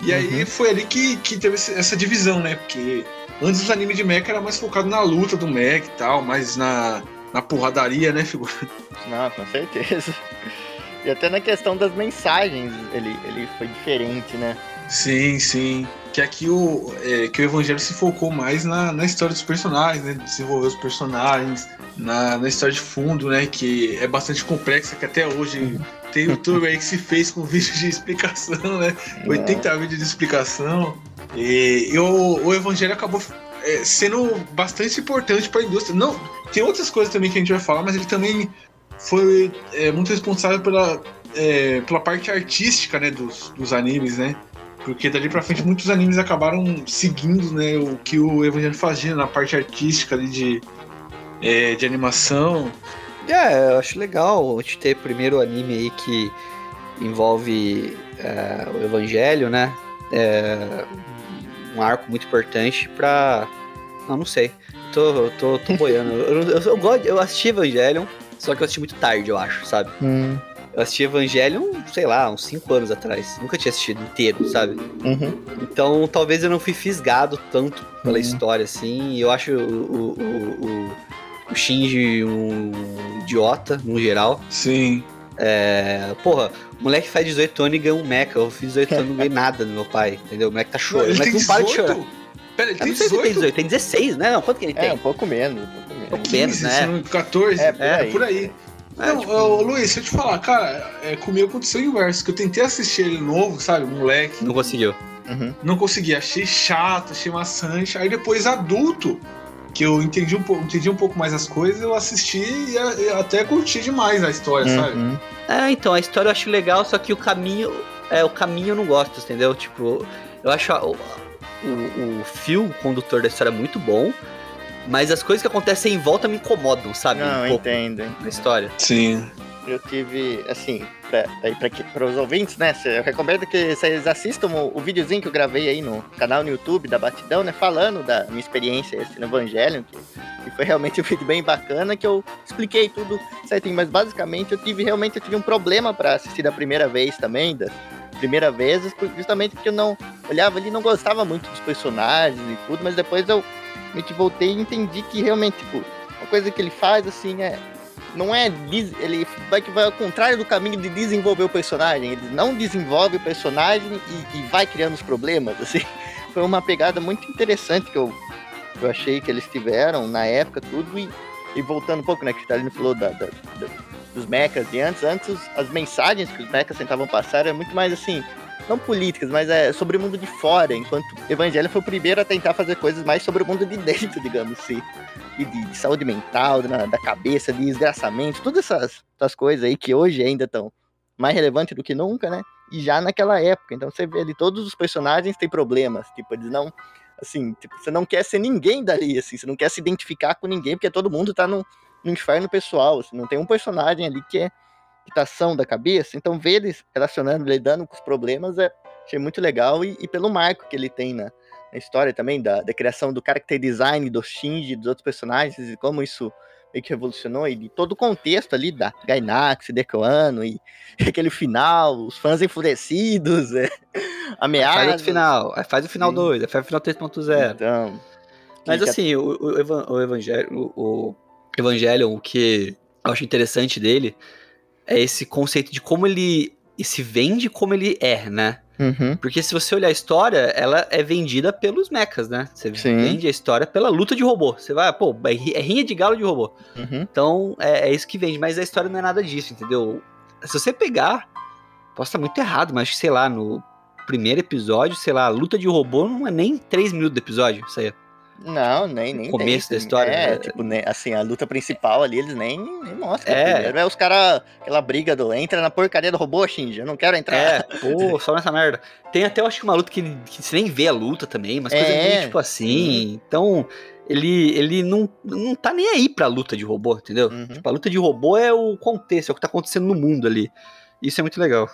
E aí Uhum. foi ali que, que teve essa divisão, né? Porque antes os animes de mecha era mais focado na luta do mecha e tal, mais na, na porradaria, né, figura? *laughs* Não, com certeza. E até na questão das mensagens, ele, ele foi diferente, né? Sim, sim. Que aqui o, é, que o Evangelho se focou mais na, na história dos personagens, né? Desenvolver os personagens, na, na história de fundo, né? Que é bastante complexa, que até hoje tem youtuber aí que se fez com vídeo de explicação, né? 80 vídeos de explicação. E, e o, o Evangelho acabou é, sendo bastante importante para a indústria. Não, tem outras coisas também que a gente vai falar, mas ele também foi é, muito responsável pela, é, pela parte artística né, dos, dos animes, né? Porque dali pra frente muitos animes acabaram seguindo né, o que o Evangelho fazia na parte artística ali de, é, de animação. É, eu acho legal a gente ter primeiro anime aí que envolve é, o Evangelho, né? É, um arco muito importante pra. Não, não sei. Tô, tô, tô boiando. *laughs* Eu, eu, eu, gosto, eu assisti Evangelion, só que eu assisti muito tarde, eu acho, sabe? Hum, Eu assisti Evangelion, sei lá, uns 5 anos atrás. Nunca tinha assistido inteiro, sabe? uhum. Então talvez eu não fui fisgado tanto pela Uhum. história, assim. e Eu acho o, o, o, o- o Shinji um idiota, no geral. Sim. É, porra, o moleque faz 18 anos e ganha um mecha. Eu fiz 18 anos e não ganhei *laughs* nada do meu pai, entendeu? O moleque tá chorando. O ele moleque tem não para de chorar. 18? Pera, ele tem não sei se ele tem 18? 18, tem 16, né? Não, quanto que ele É, tem? um pouco menos, um pouco menos. pouco menos, 15, né? se não- 14? É, por É, aí. por aí. É, não, tipo- ô, Luiz, se eu te falar, cara, é, comigo aconteceu o inverso, que eu tentei assistir ele novo, sabe, moleque, Não conseguiu. Uhum. não consegui, achei chato, achei maçante, aí depois adulto, que eu entendi um, pouco, entendi um pouco mais as coisas, eu assisti e, a- e até curti demais a história, sabe? Uhum. É, então, a história eu acho legal, só que o caminho. É, o caminho eu não gosto, entendeu? Tipo, eu acho a- o, o, o fio condutor da história muito bom, mas as coisas que acontecem em volta me incomodam, sabe? Não, um eu pouco entendo. na história. Sim. Eu tive, assim, pra os ouvintes, né? Eu recomendo que vocês assistam o, o videozinho que eu gravei aí no canal no YouTube da Batidão, né? Falando da minha experiência esse no Evangelho, que, que foi realmente um vídeo bem bacana, que eu expliquei tudo certinho. Mas basicamente eu tive realmente eu tive um problema pra assistir da primeira vez também, das primeiras vezes, por- justamente porque eu não olhava ali não gostava muito dos personagens e tudo, mas depois eu que voltei e entendi que realmente, tipo, uma coisa que ele faz assim é não é. Ele vai vai ao contrário do caminho de desenvolver o personagem. Ele não desenvolve o personagem e, e vai criando os problemas. Assim. *laughs* Foi uma pegada muito interessante que eu, eu achei que eles tiveram na época, tudo. E, e voltando um pouco, né? Que o Vitalino falou da, da, da- dos mechas de antes. Antes, as mensagens que os mechas tentavam passar eram muito mais assim, não políticas, mas é sobre o mundo de fora, enquanto Evangelho foi o primeiro a tentar fazer coisas mais sobre o mundo de dentro, digamos assim. E de, de saúde mental, da, da cabeça, de desgraçamento, todas essas, essas coisas aí que hoje ainda estão mais relevantes do que nunca, né? E já naquela época. Então você vê ali, todos os personagens têm problemas. Tipo, eles não. Assim, tipo, você não quer ser ninguém dali, assim, você não quer se identificar com ninguém, porque todo mundo tá no, no inferno pessoal. Assim, não tem um personagem ali que é quitação da cabeça. Então, ver eles relacionando, lidando com os problemas, é, achei muito legal. E, e pelo marco que ele tem na, na história também, da, da, criação do character design do Shinji, dos outros personagens, e como isso meio que revolucionou, e de todo o contexto ali da Gainax, Decoano, e, e *laughs* aquele final, os fãs enfurecidos, é, *laughs* ameaças. Faz o final, faz o final 2, faz o final 3.0. Então. Mas assim, o, o, o Evangelho, o, o Evangelion, o que eu acho interessante dele é esse conceito de como ele se vende como ele é, né? Uhum. Porque se você olhar a história, ela é vendida pelos mechas, né? Você Sim. vende a história pela luta de robô. Você vai, pô, é, é rinha de galo de robô. Uhum. Então, é, é, isso que vende. Mas a história não é nada disso, entendeu? Se você pegar, posso estar muito errado, mas sei lá, no primeiro episódio, sei lá, a luta de robô não é nem 3 minutos do episódio, isso aí. Não, nem, nem. começo tem, da história. É, né? tipo, né, assim, a luta principal ali, eles nem, nem mostram. É. É os caras, aquela briga do entra na porcaria do robô, Shinji, eu não quero entrar. É, pô, só nessa merda. Tem até, eu acho que uma luta que, que você nem vê a luta também, mas é. coisa meio tipo assim. Uhum. Então, ele, ele não, não tá nem aí pra luta de robô, entendeu? Uhum. Tipo, a luta de robô é o contexto, é o que tá acontecendo no mundo ali. Isso é muito legal.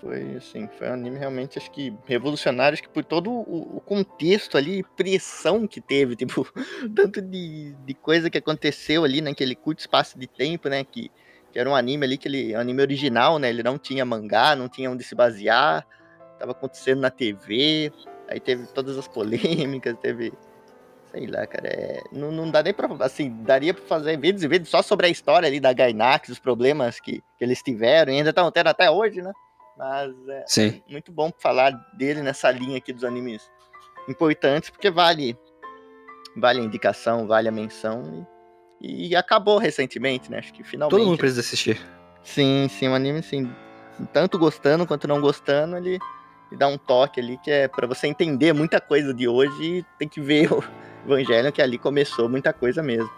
Foi assim, foi um anime realmente, acho que revolucionário, acho que por todo o, o contexto ali, pressão que teve, *laughs* tipo, tanto de, de coisa que aconteceu ali naquele curto espaço de tempo, né, que, que era um anime ali, que ele, um anime original, né, ele não tinha mangá, não tinha onde se basear, tava acontecendo na TV, aí teve todas as polêmicas, teve, sei lá, cara, é, não, não dá nem pra, assim, daria pra fazer vídeos e vídeos só sobre a história ali da Gainax, os problemas que, que eles tiveram, e ainda estão tendo até hoje, né, mas é Sim. muito bom falar dele nessa linha aqui dos animes importantes, porque vale vale a indicação, vale a menção. E, e acabou recentemente, né? Acho que finalmente. Todo mundo precisa assistir. Sim, sim, um anime, assim, tanto gostando quanto não gostando, ele, ele dá um toque ali que é para você entender muita coisa de hoje e tem que ver *laughs* o Evangelho que ali começou muita coisa mesmo.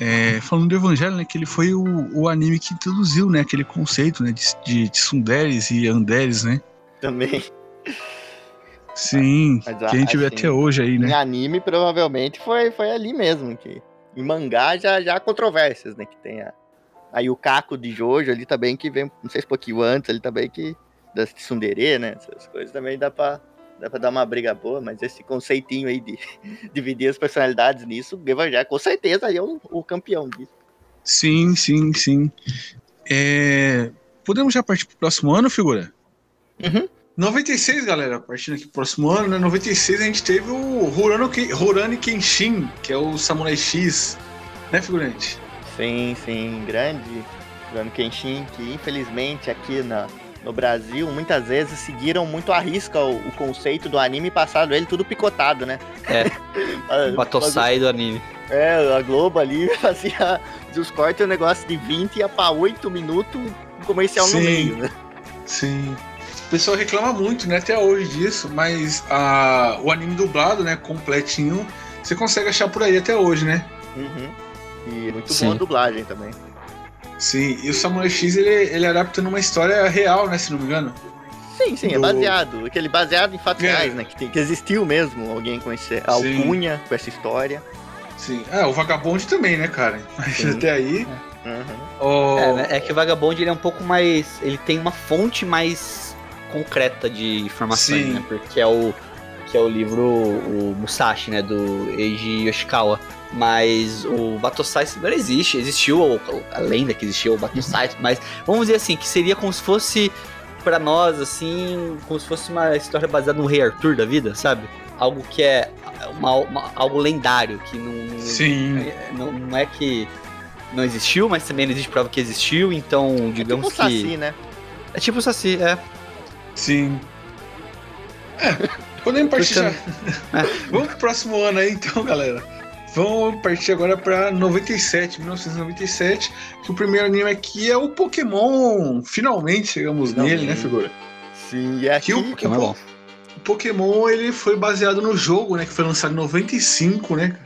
É, falando do Evangelho, né, que ele foi o, o anime que introduziu, né, aquele conceito, né, de, de tsunderes e anderes, né? Também. Sim, Mas, que a gente vê assim, até hoje aí, né? Em anime, provavelmente, foi, foi ali mesmo, que em mangá já, já há controvérsias, né, que tem a, aí o Caco de Jojo ali também, que vem, não sei se um pouquinho antes ali também, que das tsundere, né, essas coisas também dá pra dá pra dar uma briga boa, mas esse conceitinho aí de *laughs* dividir as personalidades nisso, o Evangelho com certeza é o, o campeão disso. Sim, sim, sim. É... Podemos já partir pro próximo ano, figura? Uhum. 96, galera, partindo aqui pro próximo ano, né? 96 a gente teve o Horani Kenshin, que é o Samurai X, né, figurante? Sim, sim, grande Horani Kenshin, que infelizmente aqui na, no Brasil, muitas vezes seguiram muito à risca o, o conceito do anime e passaram ele tudo picotado, né? É. *laughs* Batosai do anime. É, a Globo ali *laughs* fazia os cortes um negócio de 20 ia pra 8 minutos comercial Sim. no meio, né? Sim. O pessoal reclama muito, né, até hoje disso, mas a, o anime dublado, né, completinho, você consegue achar por aí até hoje, né? Uhum. E muito Sim. boa a dublagem também. Sim, e o Samurai X ele, ele adapta numa história real, né? Se não me engano. Sim, sim, é Do... é baseado. Aquele baseado em fatos é. reais, né? Que, que, existiu mesmo alguém com esse alcunha, com essa história. Sim. É, o Vagabond também, né, cara? *laughs* Mas sim. até aí. Uhum. É, né? é, que o Vagabond ele é um pouco mais. Ele tem uma fonte mais concreta de informações, sim. né? Porque é o. Que é o livro o Musashi, né? Do Eiji Yoshikawa. Mas o Batosai não existe. Existiu a lenda que existiu o Batosai, mas vamos dizer assim, que seria como se fosse para nós, assim, como se fosse uma história baseada no Rei Arthur da vida, sabe? Algo que é uma, uma, algo lendário, que não, Sim. É, não, não é que não existiu, mas também não existe prova que existiu, então digamos é tipo que. Saci, né? É tipo o Saci, é. Sim. É, podemos partir já. *laughs* É. Vamos pro próximo ano aí então, galera. Vamos partir agora para 97, 1997, que o primeiro anime aqui é o Pokémon. Finalmente chegamos Finalmente. nele, né, figura? Sim, e aqui. Que o, Pokémon é bom. o Pokémon ele foi baseado no jogo, né, que foi lançado em 95, né?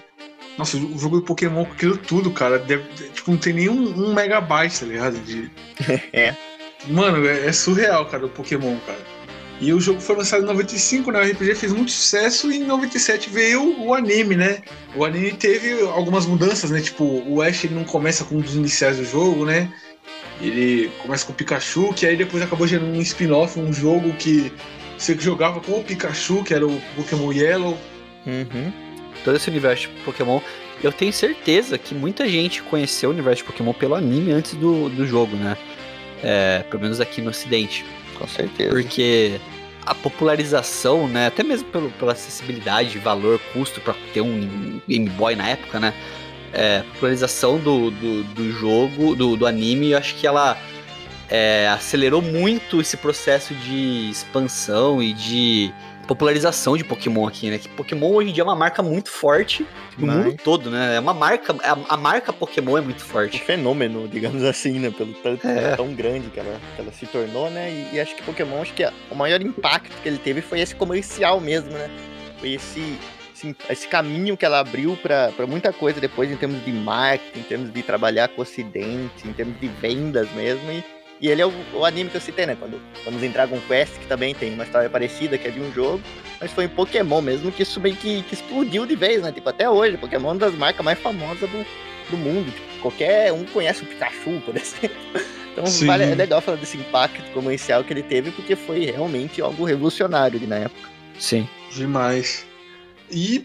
Nossa, o jogo do Pokémon com aquilo tudo, cara, deve, tipo, não tem nem um, um megabyte, tá ligado? De... *laughs* É. Mano, é, é surreal, cara, o Pokémon, cara. E o jogo foi lançado em 95, né? O RPG fez muito sucesso e em 97 veio o anime, né? O anime teve algumas mudanças, né? Tipo, o Ash ele não começa com um dos iniciais do jogo, né? Ele começa com o Pikachu, que aí depois acabou gerando um spin-off, um jogo que você jogava com o Pikachu, que era o Pokémon Yellow. Uhum. Todo esse universo de Pokémon. Eu tenho certeza que muita gente conheceu o universo de Pokémon pelo anime antes do, do jogo, né? É, pelo menos aqui no ocidente. Com certeza. Porque a popularização, né, até mesmo pelo, pela acessibilidade, valor, custo para ter um Game Boy na época, né, é, popularização do, do, do jogo, do, do anime, eu acho que ela é, acelerou muito esse processo de expansão e de popularização de Pokémon aqui, né? Que Pokémon hoje em dia é uma marca muito forte no Demais. mundo todo, né? É uma marca, a, a marca Pokémon é muito um forte. fenômeno, *laughs* digamos assim, né? Pelo tanto É. tão grande que ela, que ela se tornou, né? E, e acho que Pokémon, acho que a- o maior impacto que ele teve foi esse comercial mesmo, né? Foi esse, esse, caminho que ela abriu pra muita coisa depois em termos de marketing, em termos de trabalhar com o ocidente, em termos de vendas mesmo. E, e ele é o, o anime que eu citei, né? Quando vamos em Dragon Quest, que também tem uma história parecida, que é de um jogo. Mas foi em Pokémon mesmo que isso meio que, que explodiu de vez, né? Tipo, até hoje, Pokémon é uma das marcas mais famosas do, do mundo. Tipo, qualquer um conhece o Pikachu, por *laughs* exemplo. Então vale, é legal falar desse impacto comercial que ele teve, porque foi realmente algo revolucionário ali na época. Sim. Demais. E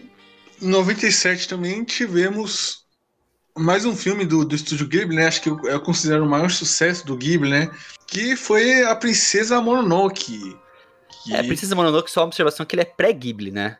em 97 também tivemos mais um filme do, do estúdio Ghibli, né? Acho que eu, eu considero o maior sucesso do Ghibli, né? Que foi a Princesa Mononoke. Que... É, Princesa Mononoke, só uma observação que ele é pré-Ghibli, né?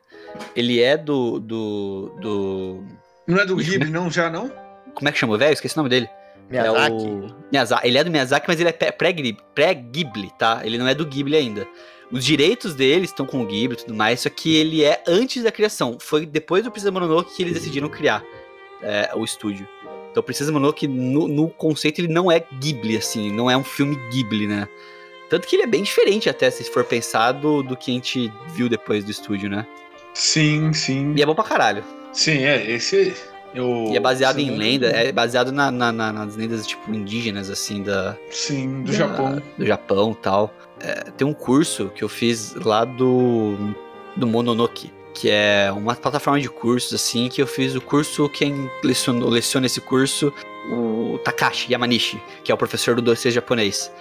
Ele é do, do, do... Não é do Ghibli, não? Já não? Como é que chama o velho? Esqueci o nome dele. Miyazaki. É o... Miyazaki. Ele é do Miyazaki, mas ele é pré- pré-Ghibli, pré-Ghibli, tá? Ele não é do Ghibli ainda. Os direitos dele estão com o Ghibli e tudo mais, só que ele é antes da criação. Foi depois do Princesa Mononoke que eles decidiram criar é, o estúdio. Então, Princesa Mononoke, no, no conceito, ele não é Ghibli, assim, não é um filme Ghibli, né? Tanto que ele é bem diferente até, se for pensar, do, que a gente viu depois do estúdio, né? Sim, sim. E é bom pra caralho. Sim, é. Esse. Eu, E é baseado em Sim. lenda, é baseado na, na- na- nas lendas, tipo, indígenas, assim, da, Sim, do da- Japão. Do Japão e tal. É, tem um curso que eu fiz lá do, do Mononoke, que é uma plataforma de cursos, assim, que eu fiz o curso, quem lecionou, leciona esse curso, o Takashi Yamanishi, que é o professor do doce japonês.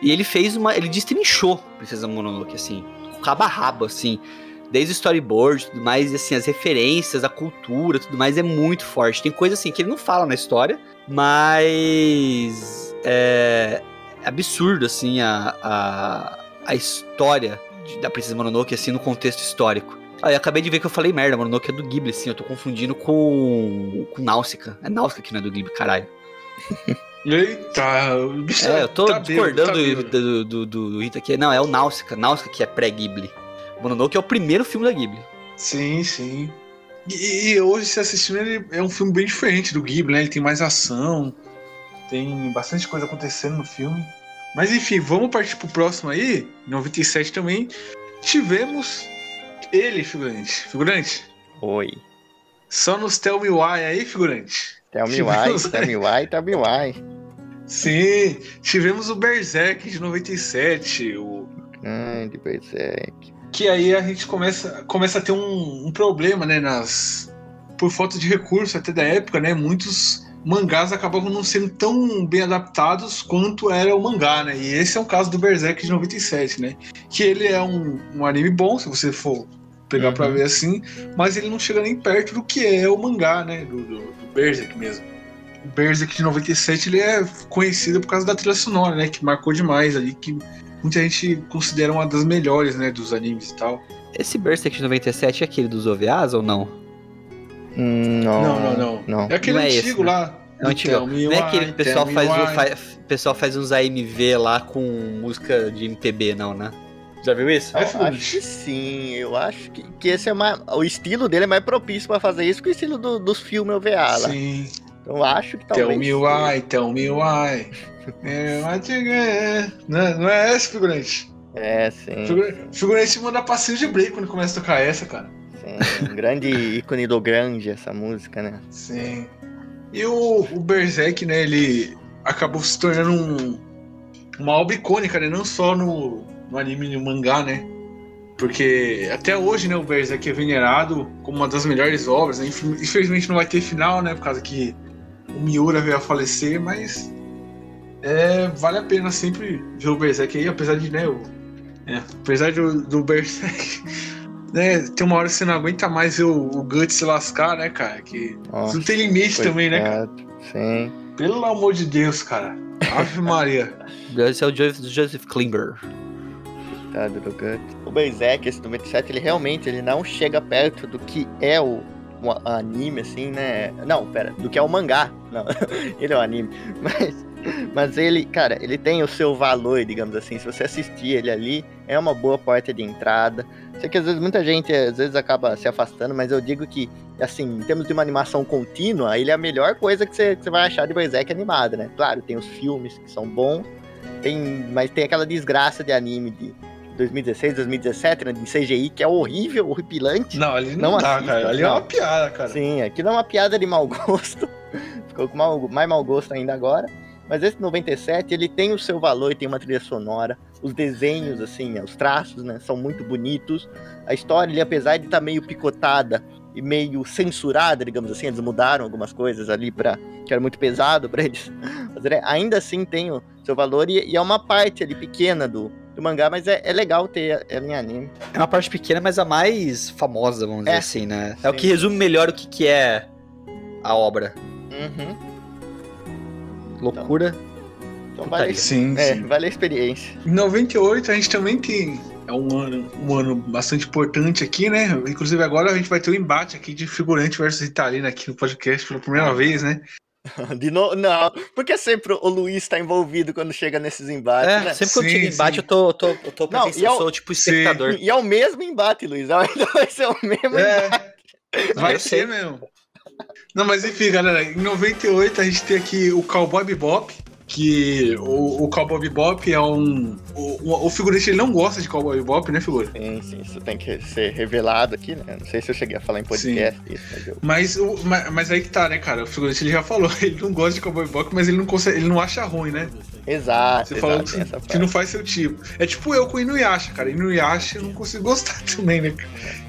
E ele fez uma. Ele destrinchou Princesa Mononoke, assim, cabo a rabo, assim. Desde o storyboard tudo mais, e assim, as referências, a cultura tudo mais é muito forte. Tem coisa assim que ele não fala na história, mas é absurdo, assim, a, a, a história da Princesa Mononoke, assim, no contexto histórico. Ah, eu acabei de ver que eu falei merda, Mononoke é do Ghibli, assim, eu tô confundindo com, com Náusica. É Náusica que não é do Ghibli, caralho. *laughs* Eita, o bicho É, eu tô tá bêbado, discordando tá do, do, do, do Rita aqui. Não, é o Náusica. Náusica que é pré-Ghibli. Mononoke é o primeiro filme da Ghibli. Sim, sim. E, e hoje, se assistindo, ele é um filme bem diferente do Ghibli, né? Ele tem mais ação, tem bastante coisa acontecendo no filme. Mas enfim, vamos partir pro próximo aí. Em 97 também tivemos ele, figurante. Figurante, Oi. só nos Tell Me Why aí, figurante. Tell me Tivemos- why, tell me why, tell me why. Sim, tivemos o Berserk de 97, o Grande Berserk. que aí a gente começa, começa a ter um, um problema, né, nas por falta de recurso até da época, né, muitos mangás acabavam não sendo tão bem adaptados quanto era o mangá, né, e esse é o caso do Berserk de 97, né, que ele é um, um anime bom, se você for pegar pra Uhum. ver assim, mas ele não chega nem perto do que é o mangá, né, do, do, do Berserk mesmo. O Berserk de 97 ele é conhecido por causa da trilha sonora, né, que marcou demais ali, que muita gente considera uma das melhores, né, dos animes e tal. Esse Berserk de 97 é aquele dos OVAs ou não? Hum, Não, Não, não, não. não. É aquele Não é esse, antigo né? lá. É o do antigo. Não é aquele que o pessoal faz, o- Why. fa- pessoal faz uns AMV lá com música de MPB, não, né? Já viu isso? É Eu figurante. acho que sim, eu acho que, que esse é mais. O estilo dele é mais propício pra fazer isso que o estilo do- dos filmes OVA lá. Sim. Então eu acho que talvez. Tell me why, tell me why. *laughs* É, what you get? Não, não é esse figurante. É, sim. Figura- Figurante manda passinho de break quando começa a tocar essa, cara. sim. Um grande *laughs* ícone do grande essa música, né? Sim. E o, o Berserk, né, ele acabou se tornando um, uma obra icônica, né? Não só no, no anime e no mangá, né? Porque até hoje, né, o Berserk é venerado como uma das melhores obras. Né? Infel- Infelizmente não vai ter final, né? Por causa que o Miura veio a falecer, mas é, vale a pena sempre ver o Berserk aí, apesar de, né, o, é, apesar do, do Berserk, *laughs* né, tem uma hora que você não aguenta mais ver o, o Guts se lascar, né, cara? Que Nossa, não tem limite também, né, cara? Sim. Pelo amor de Deus, cara. Ave Maria. *laughs* Esse é o Joseph, Joseph Klimber. O Berserk, esse 97, ele realmente ele não chega perto do que é o, anime, assim, né? Não, pera, do que é o mangá. Não, *laughs* ele é o anime. Mas, mas ele, cara, ele tem o seu valor, digamos assim. Se você assistir ele ali, é uma boa porta de entrada. Sei que às vezes muita gente às vezes acaba se afastando, mas eu digo que, assim, em termos de uma animação contínua, ele é a melhor coisa que você, que você vai achar de Berserk animado, né? Claro, tem os filmes que são bons, tem, mas tem aquela desgraça de anime de 2016, 2017, né, de CGI, que é horrível, horripilante. Não, ali não, Não dá, assista, cara. Ali é não. uma piada, cara. Sim, aquilo é uma piada de mau *laughs* gosto. Ficou com mau- mais mau gosto ainda agora. Mas esse 97, ele tem o seu valor, tem uma trilha sonora. Os desenhos, assim, né, os traços, né, são muito bonitos. A história, ele, apesar de estar meio picotada e meio censurada, digamos assim, eles mudaram algumas coisas ali para que era muito pesado para eles. *laughs* fazerem, ainda assim tem o seu valor e, e é uma parte ali pequena do, do mangá, mas é, é legal ter ela em anime. É uma parte pequena, mas a mais famosa, vamos dizer É. assim, né? É o Sim. que resume melhor o que, que é a obra. Uhum. Loucura. Então Putaria. vale, Sim, é, sim. vale a experiência. Em 98 a gente também tem. É um ano, um ano bastante importante aqui, né? Inclusive agora a gente vai ter um embate aqui de figurante versus Italina aqui no podcast pela primeira vez, né? *laughs* De novo, não, porque sempre o Luiz tá envolvido quando chega nesses embates, É, né? sempre quando Sim, chega embate, sim. eu tô, eu tô, eu tô Não, e é eu sou tipo Sim. espectador. E é o mesmo embate, Luiz. Ainda *laughs* vai ser o mesmo embate. É, vai Eu ser mesmo. Não, mas enfim, galera, em 98 a gente tem aqui o Cowboy Bebop, que o, o Cowboy Bebop é um... O, o, ele não gosta de Cowboy Bebop, né, figura? Sim, sim, isso tem que ser revelado aqui, né? Não sei se eu cheguei a falar em podcast isso, mas eu. Mas, o, mas, mas aí que tá, né, cara? O figurante ele já falou, *laughs* ele não gosta de Cowboy Bebop, mas ele não consegue, ele não acha ruim, né? Exato, Você exato, falou que, que não faz seu tipo. É tipo eu com o Inuyasha, cara. Inuyasha eu não consigo gostar *laughs* também, né?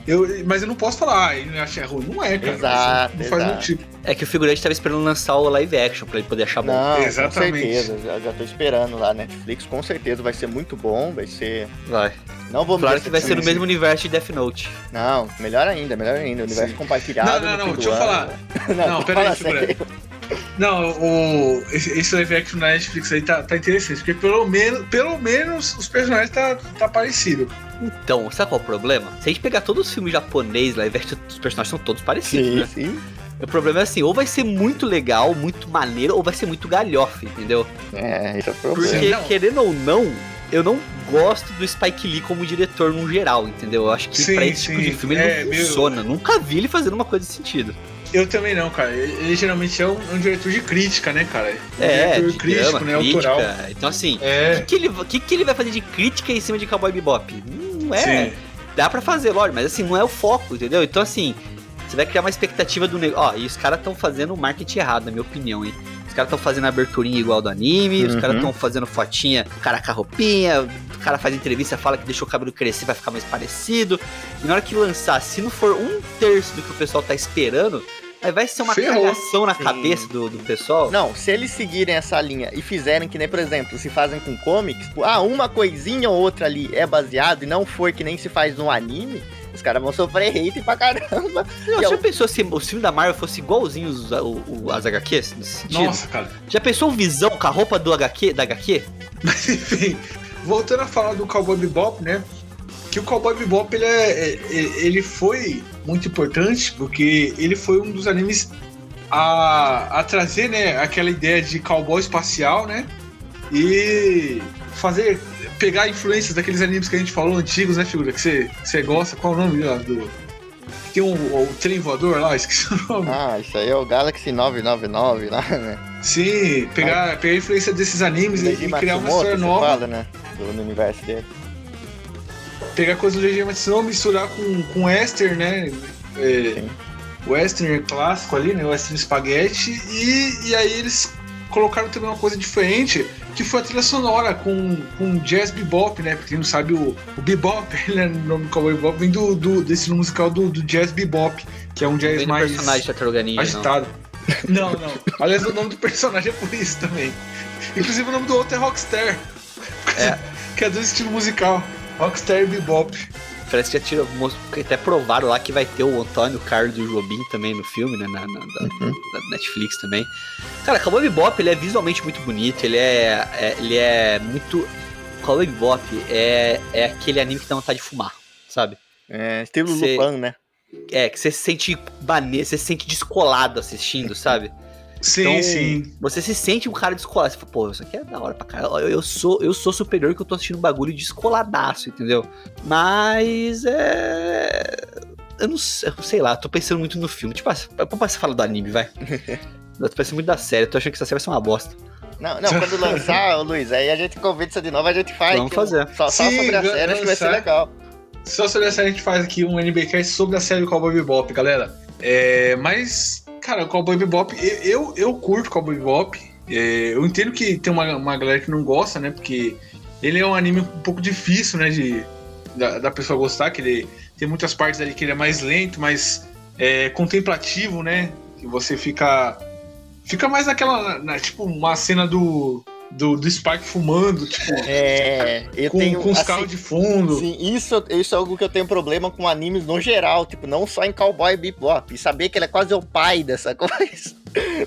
Eu, mas eu não posso falar, ah, Inuyasha é ruim. Não é, cara. Exato, não faz meu exato. tipo. É que o figurante tava esperando lançar o live action pra ele poder achar bom. Não, Exatamente. com certeza. Já, já tô esperando lá, Netflix, com certeza vai ser muito bom, vai ser. Vai. Não vou Claro que vai ser no mesmo universo de Death Note. Não, melhor ainda, melhor ainda. Universo Sim. compartilhado. Não, *laughs* não, não, deixa eu ano. falar. não, Não, pera aí, sério. Não, o, esse, esse live action na Netflix aí tá, tá interessante, porque pelo menos, pelo menos os personagens tá, tá parecido. Então, sabe qual é o problema? Se a gente pegar todos os filmes japoneses, live action, os personagens são todos parecidos, Sim, né? sim. O problema é assim, ou vai ser muito legal, muito maneiro, ou vai ser muito galhofe, entendeu? É, esse é o problema. Porque, Não. querendo ou não, eu não gosto do Spike Lee como diretor no geral, entendeu? Eu acho que Sim, pra esse tipo sim. de filme ele É, não funciona. Nunca vi ele fazendo uma coisa desse sentido. Eu também não, cara. Ele, geralmente é um, um diretor de crítica, né, cara? Um É, diretor de crítico, drama, né? crítica. Autoral. Então, assim, o É. que, que, ele, que, que ele vai fazer de crítica em cima de Cowboy Bebop? Não é. Sim. Dá pra fazer, lógico, mas assim, não é o foco, entendeu? Então, assim, você vai criar uma expectativa do negócio. Ó, e os caras estão fazendo o marketing errado, na minha opinião, hein? Os caras estão fazendo aberturinha igual do anime, os Uhum. caras estão fazendo fotinha, o cara com a roupinha, o cara faz entrevista, fala que deixou o cabelo crescer, vai ficar mais parecido. E na hora que lançar, se não for um terço do que o pessoal tá esperando, aí vai ser uma Ferrou. cagação na Sim. cabeça do, do pessoal. Não, se eles seguirem essa linha e fizerem que nem, por exemplo, se fazem com comics, tipo, ah, uma coisinha ou outra ali é baseado e não for que nem se faz no anime, os caras vão sofrer hate pra caramba. Não, já eu- pensou se o filme da Marvel fosse igualzinho os, o- o- as HQs? Nesse sentido? Nossa, cara. Já pensou o Visão com a roupa do HQ, da HQ? Mas enfim, voltando a falar do Cowboy Bebop, né? Que o Cowboy Bebop ele, é, é- ele foi muito importante porque ele foi um dos animes a, a trazer né, aquela ideia de cowboy espacial, né? E fazer pegar influências daqueles animes que a gente falou antigos, né, figura? Que você, que você gosta. Qual o nome lá do. Tem um, o trem voador lá, *laughs* esqueci o nome. Ah, isso aí é o Galaxy 999 lá, né? Sim, pegar, pegar a influência desses animes e, e criar uma história nova. fala, né? Do, universo dele. Pegar coisa do Legião Matsumoto, misturar com, com Western, né? É, Sim. Western clássico ali, né? Western Spaghetti. E, e aí eles colocaram também uma coisa diferente, que foi a trilha sonora com, com jazz bebop, né? Pra quem não sabe, o, o bebop, *laughs* né? O nome do Cowboy Bebop vem do, do, desse musical do, do jazz bebop, que é um jazz mais personagem Tartaruga Ninja, não. agitado. *laughs* Não, não. Aliás, o nome do personagem é por isso também. Inclusive o nome do outro é Rockstar. É. *laughs* que é do estilo musical. Rockstar Bebop. Parece que já que até provaram lá que vai ter o Antônio Carlos do Jobim também no filme, né? Na, na- da, Uhum. da Netflix também. Cara, Cowboy Bebop, ele é visualmente muito bonito, ele é, é- ele é muito... Cowboy Bebop é, é aquele anime que dá vontade de fumar, sabe? É, estilo Cê- Lupin, né? É, que você se sente maneiro, você se sente descolado assistindo, sabe? Sim, Então, sim. Você se sente um cara descolado. Você fala, pô, isso aqui é da hora pra caralho. Eu, eu sou, eu sou superior que eu tô assistindo um bagulho descoladaço, entendeu? Mas é. Eu não sei, eu sei lá, tô pensando muito no filme. Tipo, vamos falar do anime, vai. *laughs* eu tô pensando muito da série, eu tô achando que essa série vai ser uma bosta. Não, não, quando lançar, Luiz, aí a gente convida de novo, a gente faz. Vamos fazer. Só, só Sim, sobre a série, acho que vai ser legal. Só sobre essa a gente faz aqui um NBcast sobre a série Cowboy Bebop, galera. É, mas, cara, o Cowboy Bebop, eu, eu, eu curto Cowboy Bebop. É, eu entendo que tem uma, uma galera que não gosta, né? Porque ele é um anime um pouco difícil, né? De, da, da pessoa gostar, que ele tem muitas partes ali que ele é mais lento, mais é, contemplativo, né? Que você fica. Fica mais naquela. na- tipo, uma cena do. Do, do Spike fumando, tipo, É, eu com, tenho. com os assim, carros de fundo. Sim, isso, isso é algo que eu tenho problema com animes no geral, tipo, não só em Cowboy Bebop. E saber que ele é quase o pai dessa *laughs* coisa.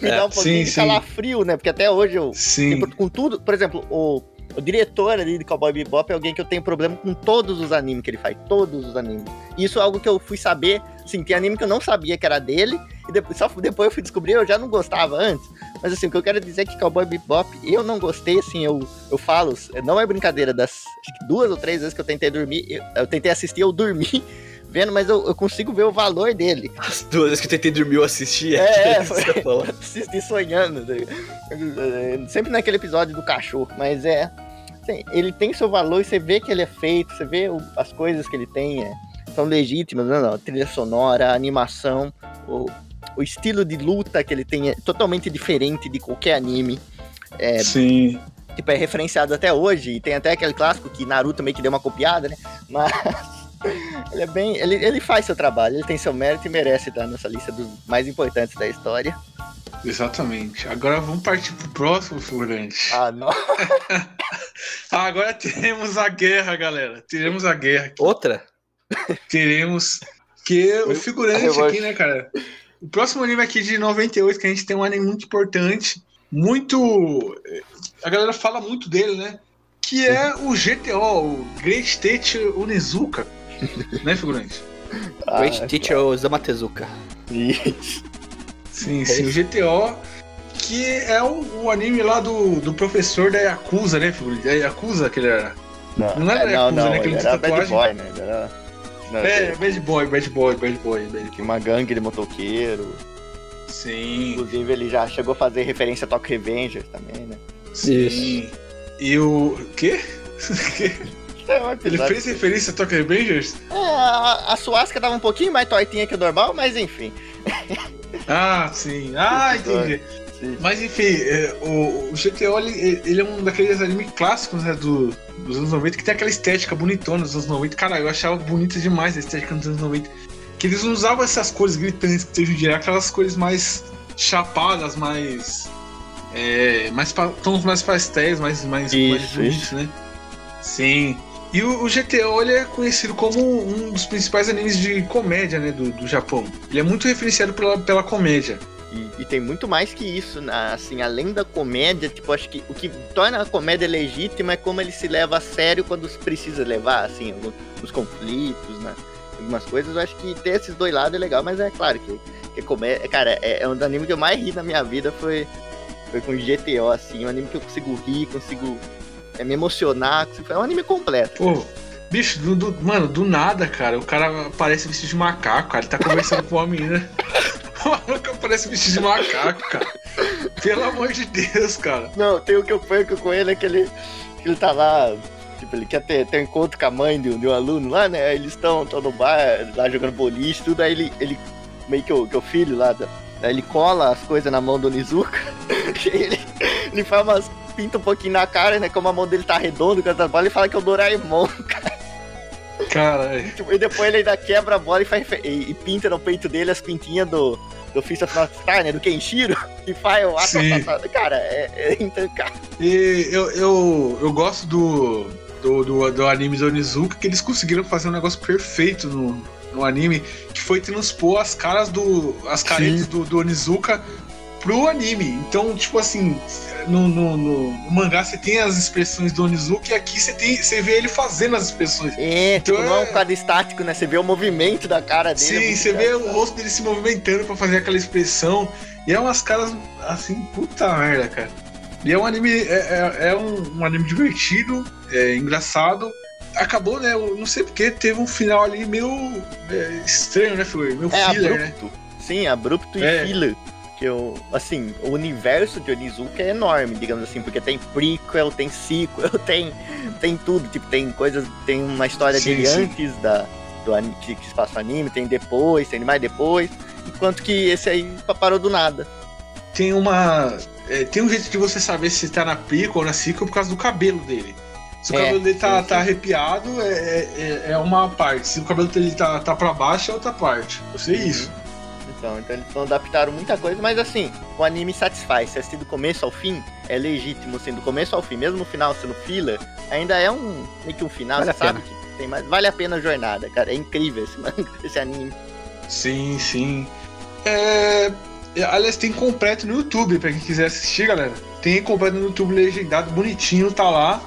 Me É, dá um pouquinho sim, de sim. calafrio, né? Porque até hoje eu. Sim. tipo, com tudo, por exemplo, o, o diretor ali de Cowboy Bebop é alguém que eu tenho problema com todos os animes que ele faz. Todos os animes. Isso é algo que eu fui saber. Assim, tem anime que eu não sabia que era dele. E depois, só depois eu fui descobrir, eu já não gostava antes. Mas assim, o que eu quero dizer é que Cowboy Bebop, eu não gostei, assim, eu, eu falo, não é brincadeira, das duas ou três vezes que eu tentei dormir, eu, eu tentei assistir, eu dormi *laughs* vendo, mas eu, eu consigo ver o valor dele. As duas vezes que eu tentei dormir, eu assisti. É, *laughs* isso foi-. *laughs* Assisti sonhando. né? Sempre naquele episódio do cachorro, mas é. assim, ele tem seu valor e você vê que ele é feito, você vê o- as coisas que ele tem é, são legítimas, né? não, a trilha sonora, a animação, o, o estilo de luta que ele tem é totalmente diferente de qualquer anime. É, Sim. tipo, é referenciado até hoje, e tem até aquele clássico que Naruto meio que deu uma copiada, né? Mas *laughs* ele é bem. Ele, ele faz seu trabalho, ele tem seu mérito e merece estar nessa lista dos mais importantes da história. Exatamente. Agora vamos partir pro próximo figurante. Ah, não. *laughs* Ah, agora teremos a guerra, galera. Teremos a guerra. Outra? *laughs* Teremos. Que o figurante aqui, né, cara? O próximo anime aqui de 98, que a gente tem um anime muito importante. Muito. A galera fala muito dele, né? Que é o GTO, o Great State Onizuka. né, figurante? *laughs* Great Ah, Teacher Osamu Tezuka. Isso. Sim, sim, o GTO, que é o, o anime lá do, do professor da Yakuza, né, figurante? É Yakuza que ele era. Não, Não era é, Yakuza, não, né, ele era bad boy, né? Ele era. Não, É, Bad Boy, Bad Boy, Bad Boy, Bad tinha uma gangue de motoqueiro. Sim, Inclusive, ele já chegou a fazer referência a Talk Revengers também, né? sim. E o. Quê? *laughs* É um Ele fez referência a Tokyo Revengers? É, a, a suástica tava um pouquinho mais tortinha que o normal, mas enfim. Ah, sim. Ah, entendi. Sim. Mas enfim, é, o, GTO ele, ele é um daqueles animes clássicos né, do, dos anos 90 que tem aquela estética bonitona dos anos 90. Cara, eu achava bonita demais a estética dos anos 90. Que eles não usavam essas cores gritantes que tem hoje em dia, aquelas cores mais chapadas, mais. É, mais pa- tons mais pastéis, mais, mais, mais isso. né? Sim. E o, o GTO ele é conhecido como um dos principais animes de comédia né, do, do Japão. Ele é muito referenciado pela, pela comédia. E, e tem muito mais que isso, na- assim, além da comédia, tipo, acho que o que torna a comédia legítima é como ele se leva a sério quando se precisa levar, assim, alguns, os conflitos, né? Algumas coisas, eu acho que ter esses dois lados é legal, mas é claro que, que comédia. Cara, é, é um dos animes que eu mais ri na minha vida foi, foi com GTO, assim, um anime que eu consigo rir, consigo é me emocionar. É um anime completo. Pô, bicho, do, do- mano, do nada, cara, o cara aparece vestido de macaco, cara. Ele tá conversando com uma menina. *laughs* *laughs* O maluco aparece vestido de macaco, cara. Pelo amor de Deus, cara. Não, tem o que eu perco com ele, é que ele, que ele tá lá, tipo, ele quer ter, ter um encontro com a mãe de, um- de um aluno lá, né? Eles estão no bar, lá jogando boliche, tudo, aí ele, ele meio que o, que o filho lá, da- aí ele cola as coisas na mão do Nizuka, *laughs* ele, ele faz umas, pinta um pouquinho na cara, né? Como a mão dele tá redonda com essa bola, ele fala que é o Doraemon, *laughs* Caralho. tipo, e depois ele ainda quebra a bola e, faz, e, e pinta no peito dele as pintinhas do, do Fist of North Star, né? Do Kenshiro, *laughs* e faz o ato Cara, é, é intancável. E eu, eu, eu gosto do, do, do, do anime do Onizuka, que eles conseguiram fazer um negócio perfeito no, no anime, que foi transpor as caras do. as caretas do, do Onizuka pro anime. Então, tipo assim, no, no, no- no mangá você tem as expressões do Onizuka e aqui você, tem, você vê ele fazendo as expressões. É, tipo, Então não é é- um quadro estático, né? Você vê o movimento da cara dele. é Sim, muito você vê o rosto dele se movimentando pra fazer aquela expressão. E é umas caras assim, puta merda, cara. E é um anime, é, é- é um, um anime divertido, é engraçado. Acabou, né? Eu não sei porque teve um final ali meio é, estranho, né, Figure? Meio É filler, né? abrupto. Sim, abrupto É. e filler. Que eu, assim, o universo de Onizuka é enorme, digamos assim, porque tem prequel, tem sequel, *laughs* tem, tem tudo, tipo, tem coisas, tem uma história Sim, dele sim. antes da, do anime, que, se passa anime, tem depois, tem mais depois, enquanto que esse aí parou do nada. Tem uma. é, tem um jeito de você saber se tá na pica ou na sequel por causa do cabelo dele. Se o É, cabelo dele tá, sim, tá arrepiado, é, é, é uma parte. Se o cabelo dele tá, tá pra baixo, é outra parte. Eu sei isso. Então, então eles não adaptaram muita coisa, mas assim, o anime satisfaz. Se assistir do começo ao fim, é legítimo, assim, do começo ao fim. Mesmo no final sendo filler, ainda é um meio que um final, Vale você a sabe que tem mais. Vale a pena a jornada, cara. É incrível esse *laughs* manga, esse anime. Sim, sim. É... Aliás, tem completo no YouTube, pra quem quiser assistir, galera. Tem completo no YouTube legendado, bonitinho, tá lá.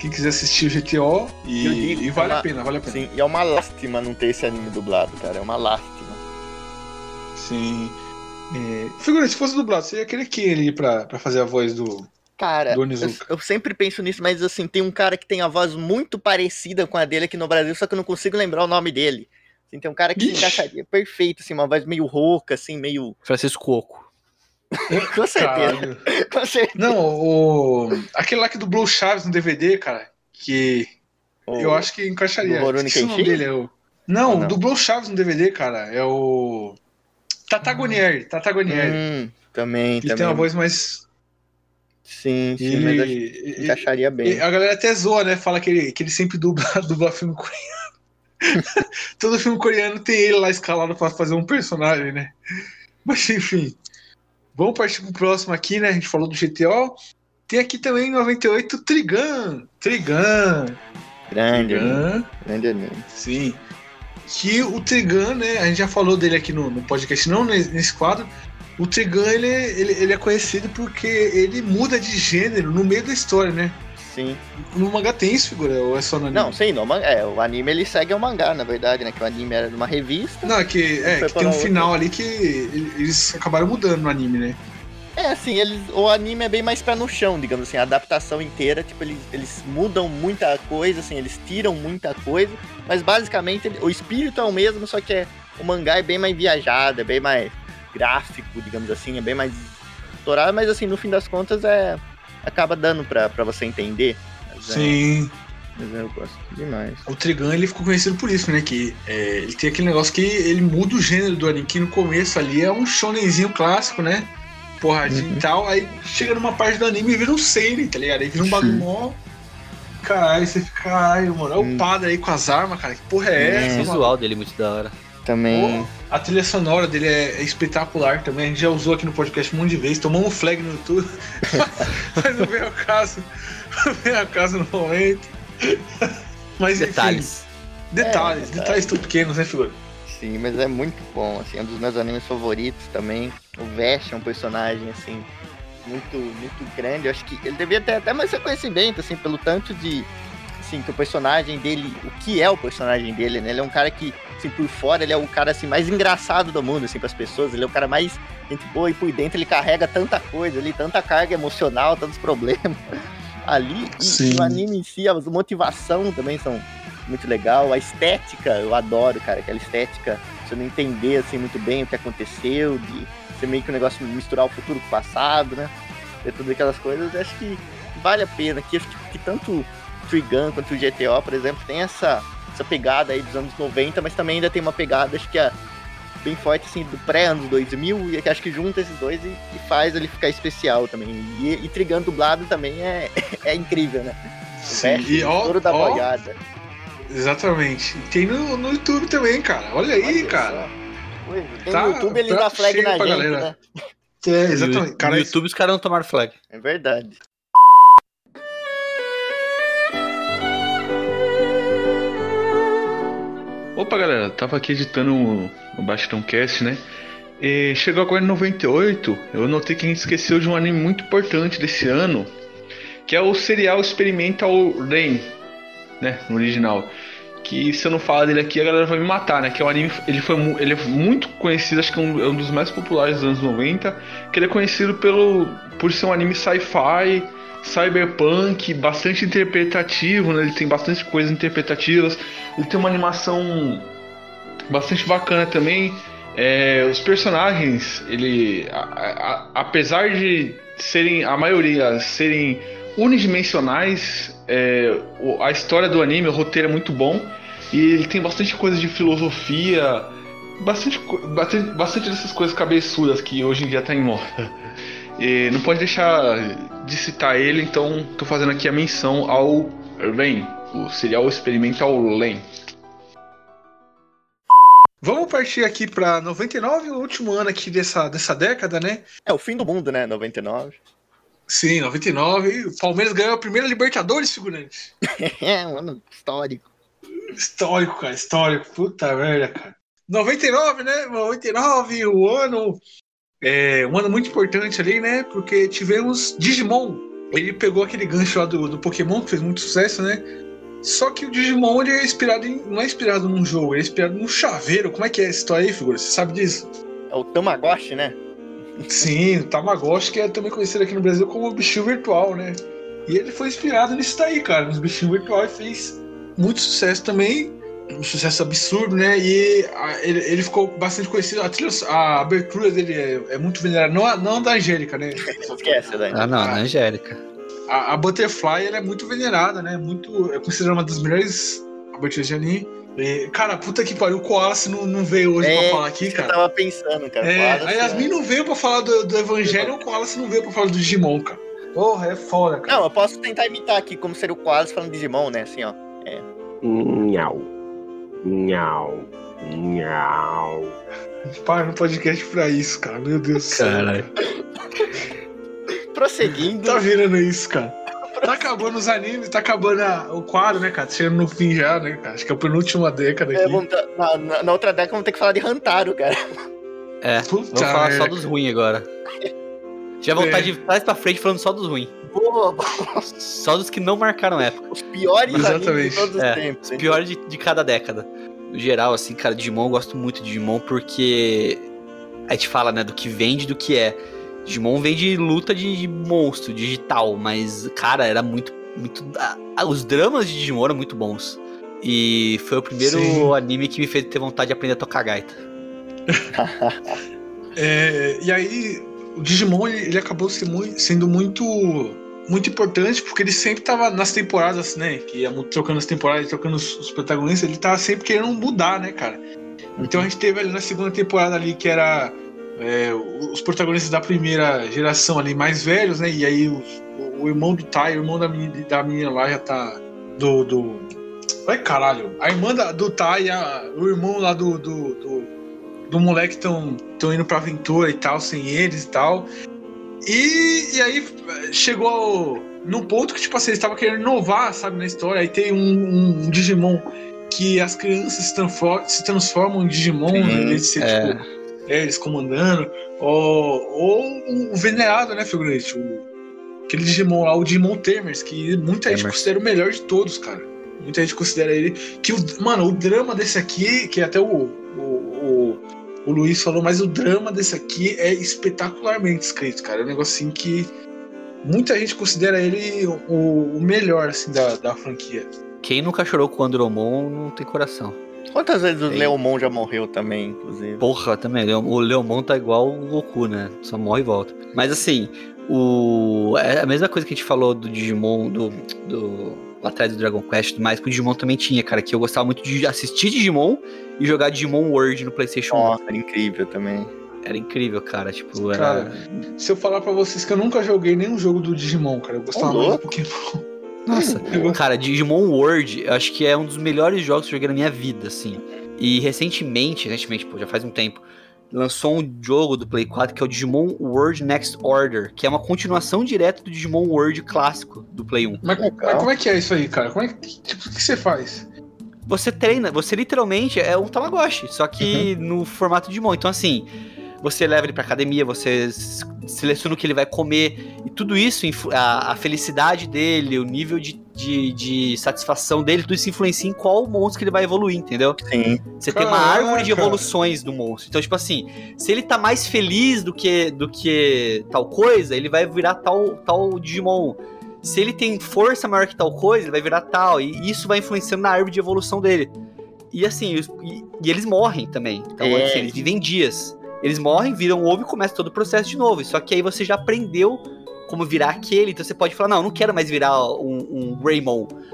Quem quiser assistir o GTO e, digo, e vale uma- a pena, vale a pena. Sim, e é uma lástima não ter esse anime dublado, cara. É uma lástima. Sim. É... Figura, se fosse dublado, você ia querer que ele pra, pra fazer a voz do. Cara, Do eu, eu sempre penso nisso, mas assim, tem um cara que tem a voz muito parecida com a dele aqui no Brasil, só que eu não consigo lembrar o nome dele. Assim, tem um cara que se Ixi. encaixaria perfeito, assim, uma voz meio rouca, assim, meio. Francisco Coco. *laughs* Com certeza, *laughs* com certeza. Não, o. Aquele lá que dublou o Chaves no DVD, cara. Que eu acho que encaixaria. o nome dele, é o. Não, Ou não? dublou o Chaves no DVD, cara. É o. Tatagonieri, Tatagonieri. Hum, também, Ele também. tem uma voz mais. Sim, sim, Ele, mas acho que encaixaria bem. ele- a galera até zoa, né? Fala que ele, que ele sempre dubla, *laughs* dubla filme coreano. *laughs* Todo filme coreano tem ele lá escalado pra fazer um personagem, né? Mas enfim. Vamos partir pro próximo aqui, né? A gente falou do GTO. Tem aqui também em 98 Trigun. Trigun. Grande, Trigun. grande anime. Sim. Que o Trigun, né? A gente já falou dele aqui no, no podcast, não nesse, quadro. O Trigun, ele, ele, ele é conhecido porque ele muda de gênero no meio da história, né? Sim. No mangá tem isso, figura? Ou é só no anime? Não, sim, no é, o anime ele segue o mangá, na verdade, né? Que o anime era de uma revista. Não, é que, é, que tem um outra. final ali que eles acabaram mudando no anime, né? É, assim, eles, o anime é bem mais pé no chão, digamos assim, a adaptação inteira, tipo, eles, eles mudam muita coisa, assim, eles tiram muita coisa, mas basicamente o espírito é o mesmo, só que é, o mangá é bem mais viajado, é bem mais gráfico, digamos assim, é bem mais estourado, mas assim, no fim das contas é acaba dando pra, pra você entender. É, Sim. mas eu gosto demais. O Trigun, ele ficou conhecido por isso, né? Que é, ele tem aquele negócio que ele muda o gênero do anime, que no começo ali é um shonenzinho clássico, né? Porradinho Uhum. e tal. Aí chega numa parte do anime e vira um seinen, tá ligado? Aí vira um bagulho mó... Caralho, você fica, caralho, mano. Olha Hum. o padre aí com as armas, cara. Que porra é É, O essa, mano? visual dele é muito da hora. Também, A trilha sonora dele é, é espetacular também. A gente já usou aqui no podcast um monte de vezes. Tomamos um flag no YouTube. *laughs* Mas não veio ao caso. Não veio ao caso no momento. *laughs* Mas enfim, Detalhes. detalhes. É, detalhes tão pequenos, né, figura? Sim, mas é muito bom, assim, é um dos meus animes favoritos também. O Vesh é um personagem, assim, muito, muito grande. Eu acho que ele devia ter até mais reconhecimento, assim, pelo tanto de. Assim, que o personagem dele. O que é o personagem dele, né? Ele é um cara que, assim, por fora, ele é o cara assim, mais engraçado do mundo, assim, pras pessoas. Ele é o cara mais gente boa e por dentro ele carrega tanta coisa ali, tanta carga emocional, tantos problemas. *laughs* ali. E, Sim. o anime em si, a motivação também são muito legal. A estética, eu adoro, cara, aquela estética, você não entender assim muito bem o que aconteceu, de ser meio que um negócio misturar o futuro com o passado, né? Ter todas aquelas coisas, acho que vale a pena. Que, acho que, tanto o Trigun quanto o GTO, por exemplo, tem essa, essa pegada aí dos anos 90, mas também ainda tem uma pegada, acho que é bem forte, assim, do pré-anos 2000, e que acho que junta esses dois e, e faz ele ficar especial também. E, e Trigun dublado também é, *laughs* é incrível, né? O Sim, Veste, e ó, da ó, boiada. Exatamente. E Tem no, no YouTube também, cara. Olha aí, Olha cara. só. Tem Tá- no YouTube eles prato dão flag na gente, galera. né? *laughs* É, exatamente. No, Cara, no YouTube os caras não tomaram flag. É verdade. Opa, galera, tava aqui editando o, o Bastão Cast, né? E chegou agora em 98, eu notei que a gente esqueceu de um anime muito importante desse ano, que é o serial Experimental Rain, né, no original. Que se eu não falar dele aqui, a galera vai me matar, né? Que é um anime, ele, foi, ele é muito conhecido, acho que é um, é um dos mais populares dos anos 90, que ele é conhecido pelo, por ser um anime sci-fi, cyberpunk, bastante interpretativo, né? Ele tem bastante coisas interpretativas, ele tem uma animação bastante bacana também. É, os personagens, ele, a- a- apesar de serem a maioria serem unidimensionais, é, a história do anime, o roteiro é muito bom e ele tem bastante coisa de filosofia, bastante, bastante, bastante dessas coisas cabeçudas que hoje em dia tá em moda. E não pode deixar de citar ele, então tô fazendo aqui a menção ao Len, o serial experimental Len. Vamos partir aqui para 99, o último ano aqui dessa, dessa década, né? É o fim do mundo, né? 99. Sim, 99. O Palmeiras ganhou a primeira Libertadores, figurante. *laughs* É um ano histórico. Histórico, cara, histórico. Puta merda, cara. 99, né? 99, o ano. É um ano muito importante ali, né? Porque tivemos Digimon. Ele pegou aquele gancho lá do, do Pokémon, que fez muito sucesso, né? Só que o Digimon ele é inspirado em, não é inspirado num jogo, ele é inspirado num chaveiro. Como é que é essa história aí, figura? Você sabe disso? É o Tamagotchi, né? Sim, o Tamagotchi, que é também conhecido aqui no Brasil como bichinho virtual, né? E ele foi inspirado nisso daí, cara, nos bichinhos virtuais, fez muito sucesso também, um sucesso absurdo, né? E a- ele, ele ficou bastante conhecido, a, trilha, a abertura dele é, é muito venerada, não, a- não a da Angélica, né? *laughs* Esquece, né? Ah, não, Ah. na Angélica. A, a Butterfly ela é muito venerada, né? Muito, é considerada uma das melhores aberturas de anime. E, cara, puta que pariu, o Koala não, não veio hoje pra falar aqui, É, cara. Eu tava pensando, cara. É, Fala, a Yasmin assim, não veio pra falar do, do Evangelho, o Koala não veio pra falar do Digimon, cara. Porra, é foda, cara. Não, eu posso tentar imitar aqui como seria o Quase falando Digimon, né? Assim, ó. Nhau. Nhau. Nhau. Para no podcast pra isso, cara. Meu Deus do céu. Caralho. Prosseguindo. Tá virando isso, cara. Tá acabando os animes, tá acabando a- o quadro, né, cara? Tá Chegando no fim já, né, cara? Acho que é a penúltima década É, aqui. vamos tá- na, na- na outra década vamos ter que falar de Hantaro, cara. É, Puta vamos falar só dos ruins agora. Já voltar É. de trás pra frente falando só dos ruins. Boa, Só dos que não marcaram época. os piores animes Exatamente. de todos os É, tempos. hein? Pior de, de cada década. No geral, assim, cara, Digimon, eu gosto muito de Digimon porque a gente fala, né, do que vende e do que é. Digimon vem de luta de, de monstro, digital, mas, cara, era muito. muito ah, os dramas de Digimon eram muito bons. E foi o primeiro Sim. anime que me fez ter vontade de aprender a tocar gaita. *laughs* É, e aí, o Digimon ele, acabou sendo muito muito importante porque ele sempre tava nas temporadas, né? Que ia trocando as temporadas, trocando os, os protagonistas, ele tava sempre querendo mudar, né, cara? Então a gente teve ali na segunda temporada ali que era é, os protagonistas da primeira geração ali mais velhos, né? E aí os- o, o irmão do Tai, o irmão da menina, da menina lá já tá do. do... Ai caralho, a irmã da- do Tai, a- o irmão lá do, do, do, do moleque estão tão indo pra aventura e tal, sem eles e tal. E, e aí chegou num ponto que, tipo assim, eles estavam querendo inovar, sabe, na história. Aí tem um, um- um Digimon que as crianças se transformam, se transformam em Digimon, Sim, né, ser, é. tipo, eles comandando. Ou, ou o venerado, né, figurante? O, aquele Digimon lá, o Digimon Tamers, que muita gente Tamers. considera o melhor de todos, cara. Muita gente considera ele. Que o, mano, o drama desse aqui, que até o, o, o, o Luiz falou, mas o drama desse aqui é espetacularmente escrito, cara. É um negocinho que muita gente considera ele o, o melhor assim, da, da franquia. Quem nunca chorou com o Andromon não tem coração. Quantas vezes o. Leomon já morreu também, inclusive? Porra, também. O Leomon tá igual o Goku, né? Só morre e volta. Mas assim, o. É a mesma coisa que a gente falou do Digimon, do. do lá atrás do Dragon Quest e tudo mais, que o Digimon também tinha, cara. Que eu gostava muito de assistir Digimon e jogar Digimon World no PlayStation 1. Nossa, era incrível também. Era incrível, cara. Tipo, era. Cara, se eu falar pra vocês que eu nunca joguei nenhum jogo do Digimon, cara, eu gostava Ô, mais do. Pokémon. Nossa, *laughs* cara, Digimon World, eu acho que é um dos melhores jogos que eu joguei na minha vida, assim. E recentemente, recentemente, pô, já faz um tempo, lançou um jogo do Play 4 que é o Digimon World Next Order, que é uma continuação direta do Digimon World clássico do Play 1. Mas, mas como é que é isso aí, cara? Como é que, tipo, o que você faz? Você treina, você literalmente é um Tamagotchi, só que Uhum. no formato de Digimon. Então, assim, você leva ele pra academia, você seleciona o que ele vai comer, e tudo isso, a, a felicidade dele, o nível de, de, de satisfação dele, tudo isso influencia em qual monstro que ele vai evoluir, entendeu? Sim. Você tem uma Caraca. árvore de evoluções do monstro. Então, tipo assim, se ele tá mais feliz do que, do que tal coisa, ele vai virar tal, tal Digimon. Se ele tem força maior que tal coisa, ele vai virar tal. E isso vai influenciando na árvore de evolução dele. E assim, e, e eles morrem também. Então, É. assim, eles vivem dias. Eles morrem, viram ovo e começa todo o processo de novo. Só que aí você já aprendeu como virar aquele. Então você pode falar, não, não quero mais virar um, um.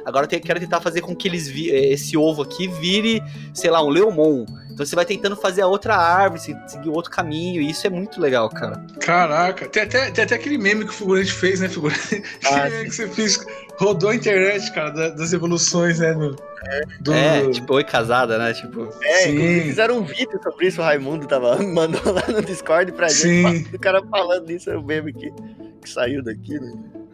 Agora eu quero tentar fazer com que eles vi- eh, esse ovo aqui vire, sei lá, um Leomon. Então você vai tentando fazer a outra árvore, se- seguir outro caminho. E isso é muito legal, cara. Caraca, tem até, tem até aquele meme que o figurante fez, né, figurante? *laughs* Ah, que você fez, rodou a internet, cara, da- das evoluções, né, do... do- É, tipo, oi casada, né? Tipo, É, Sim. inclusive fizeram um vídeo sobre isso, o Raimundo tava, *laughs* mandou lá no Discord pra Sim. gente. O cara falando isso, era o meme que, que saiu daqui, né?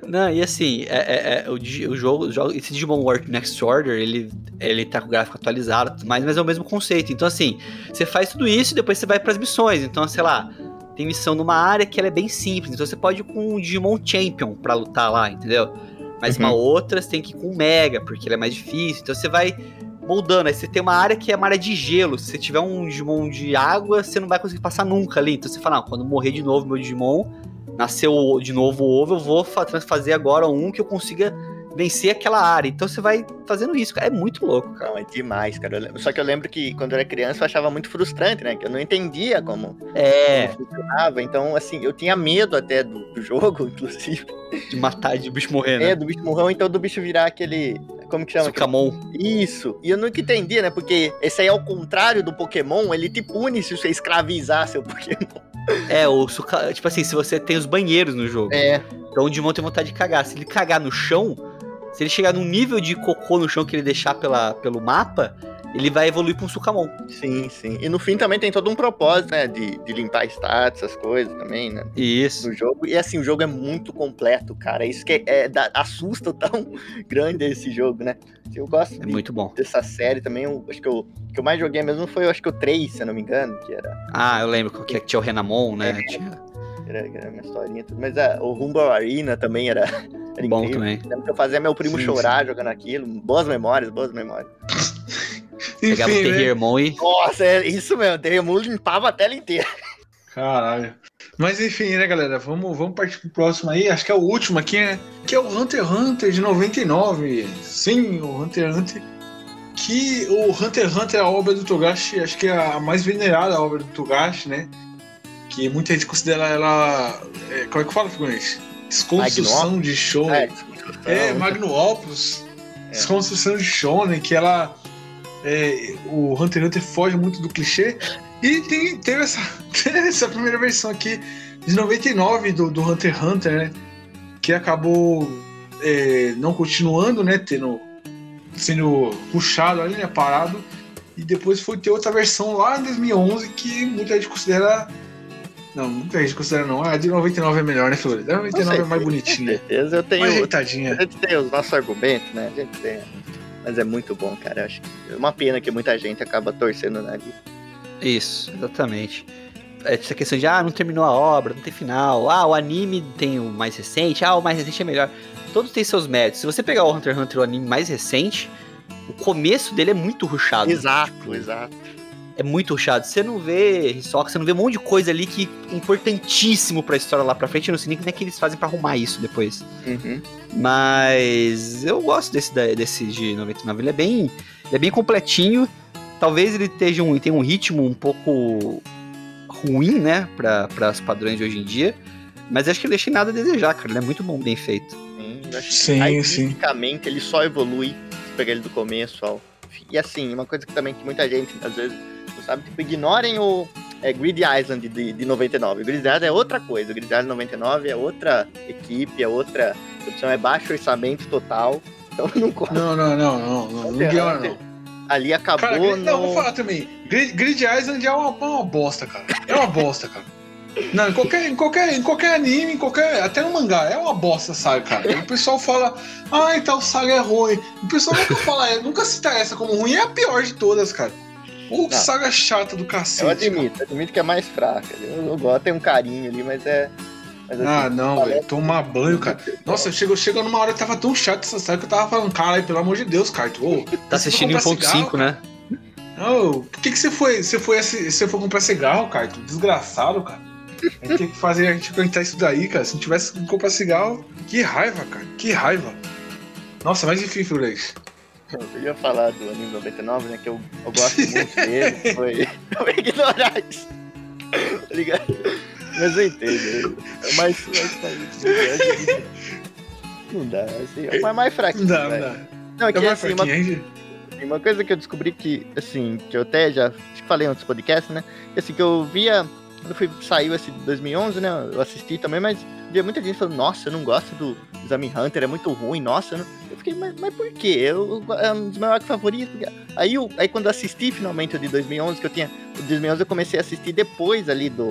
Não, e assim, é, é- é, o, o jogo, o jogo- esse Digimon World Next Order, ele, ele tá com o gráfico atualizado, mais, mas é o mesmo conceito. Então, assim, você faz tudo isso e depois você vai pras missões. Então, sei lá, tem missão numa área que ela é bem simples. Então, você pode ir com um Digimon Champion pra lutar lá, entendeu? Mas Uhum. uma outra você tem que ir com o Mega, porque ele é mais difícil. Então, você vai moldando. Aí você tem uma área que é uma área de gelo. Se você tiver um Digimon de água, você não vai conseguir passar nunca ali. Então, você fala, não, quando morrer de novo meu Digimon, nasceu de novo o ovo, eu vou fa- fazer agora um que eu consiga vencer aquela área. Então você vai fazendo isso, cara. É muito louco, cara. Não, é demais, cara. Lembro- Só que eu lembro que quando eu era criança eu achava muito frustrante, né? Que eu não entendia como, É, como funcionava. Então, assim, eu tinha medo até do, do jogo, *laughs* inclusive. de matar, de bicho morrer, É, né? do bicho morrer, então do bicho virar aquele. Como que chama? Sukamon. Isso. E eu nunca entendia, né? Porque esse aí é o contrário do Pokémon, ele te pune se você escravizar seu Pokémon. É, o suka... Tipo assim, se você tem os banheiros no jogo. É. Então o Digimon tem vontade de cagar. Se ele cagar no chão, se ele chegar num nível de cocô no chão que ele deixar pela, pelo mapa, ele vai evoluir pra um Sukamon. Sim, sim. E no fim também tem todo um propósito, né? De, de limpar status, essas coisas também, né? Isso. No jogo. E assim, o jogo é muito completo, cara. Isso que é, é- dá- assusta o *laughs* tão grande esse jogo, né? Eu gosto É de- muito bom. dessa série também. Eu, acho que eu, que eu mais joguei mesmo foi, eu acho que o 3, se eu não me engano, que era, Ah, eu lembro que tinha o Renamon, né? É. Tinha... era, era uma historinha e tudo. Mas ah, o Rumble Arena também era, *laughs* era Bom incrível. também. Eu fazia meu primo Sim, chorar jogando aquilo. Boas memórias, boas memórias. *laughs* Pegava o Enfim, né? Terriermon e. Nossa, é isso mesmo. O Terremulo limpava a tela inteira. Caralho. Mas enfim, né, galera? Vamos, vamos partir pro próximo aí. Acho que é o último aqui, né? Que é o Hunter x Hunter de 99. Sim, o Hunter x Hunter. Que o Hunter x Hunter é a obra do Togashi, acho que é a mais venerada obra do Togashi, né? Que muita gente considera ela. é, como é que fala, figurante? Desconstrução de show. É, É, Magno Opus, É. desconstrução de Shonen, que ela. É, o Hunter x Hunter foge muito do clichê. E tem, teve essa, *laughs* essa primeira versão aqui de 99 do, do Hunter x Hunter, né? Que acabou é, não continuando, né? Tendo, sendo puxado ali, né? Parado. E depois foi ter outra versão lá em 2011 que muita gente considera. Não, muita gente considera não. A de 99 é melhor, né, Flores? A 99 é mais Com bonitinha. certeza eu tenho. Mais ajeitadinha. A gente tem os nossos argumentos, né? A gente tem. Mas é muito bom, cara. Eu acho que é uma pena que muita gente acaba torcendo o nariz. Isso, exatamente. Essa questão de, ah, não terminou a obra, não tem final. Ah, o anime tem o mais recente. Ah, o mais recente é melhor. Todos têm seus méritos. Se você pegar o Hunter x Hunter, o anime mais recente, o começo dele é muito ruchado. Exato, exato. É muito rushado. Você não vê Hisoka, você não vê um monte de coisa ali que é importantíssimo pra história lá pra frente. Eu não sei nem como é que eles fazem pra arrumar isso depois. Uhum. Mas eu gosto desse, da- desse de 99. Ele é bem, ele é bem completinho. Talvez ele esteja um, tenha um ritmo um pouco ruim, né? Para os padrões de hoje em dia. Mas acho que ele deixa nada a desejar, cara. Ele é muito bom, bem feito. Sim, eu acho que Sim, sim. ele só evolui se pegar ele do começo ao fim. E assim, uma coisa que também que muita gente às vezes não sabe, tipo, ignorem o é, Grid Island de, de 99. O Grid Island é outra coisa. O Grid Island 99 é outra equipe, é outra produção, é baixo orçamento total. Então não co- Não, não, não, não, não, não ali acabou Cara, Grid, não, no... vou falar também. Grid, Grid Island é uma, uma bosta, cara. É uma bosta, cara. Não, em qualquer, em, qualquer, em qualquer anime, em qualquer. Até no mangá, é uma bosta, sabe, cara? O pessoal fala, ai, tal saga é ruim. O pessoal nunca fala, é, nunca cita essa como ruim, é a pior de todas, cara. Ô, que Não. saga chata do cacete. Eu admito, eu admito que é mais fraca. Eu, eu gosto, tem um carinho ali, mas é. Mas, assim, Ah, não, parece- velho. Tomar banho, cara. Nossa, chegou, chegou numa hora que tava tão chato essa saga que eu tava falando, caralho, pelo amor de Deus, cara. Ô, Tá assistindo em comprar cigarro, 1.5, né? Ô, por que, que você foi? Você foi, você foi comprar cigarro, cara? Tu desgraçado, cara. A gente tem que fazer, a gente tem que aguentar isso daí, cara. Se não tivesse que comprar cigarro, que raiva, cara. Que raiva. Nossa, mais difícil, Leis. Eu ia falar do anime 99, né? Que eu, eu gosto muito dele. Foi. *laughs* Ia ignorar isso. Tá ligado? Mas eu entendo. É mais. mais não dá, assim. É mais, mais fraquinho. Não dá, não. Não, é É que mais assim, uma, fraquinho, uma coisa que eu descobri que, assim, que eu até já falei em outros podcasts, né? que, Assim, que eu via. Quando fui, saiu esse de 2011, né? Eu assisti também, mas via muita gente falando: Nossa, eu não gosto do Exame Hunter, é muito ruim, nossa. eu não-" Eu fiquei, mas, mas por quê? Eu, é um dos meus favoritos. porque-" Aí, eu, aí quando eu assisti finalmente o de 2011, que eu tinha. O de 2011 eu comecei a assistir depois ali do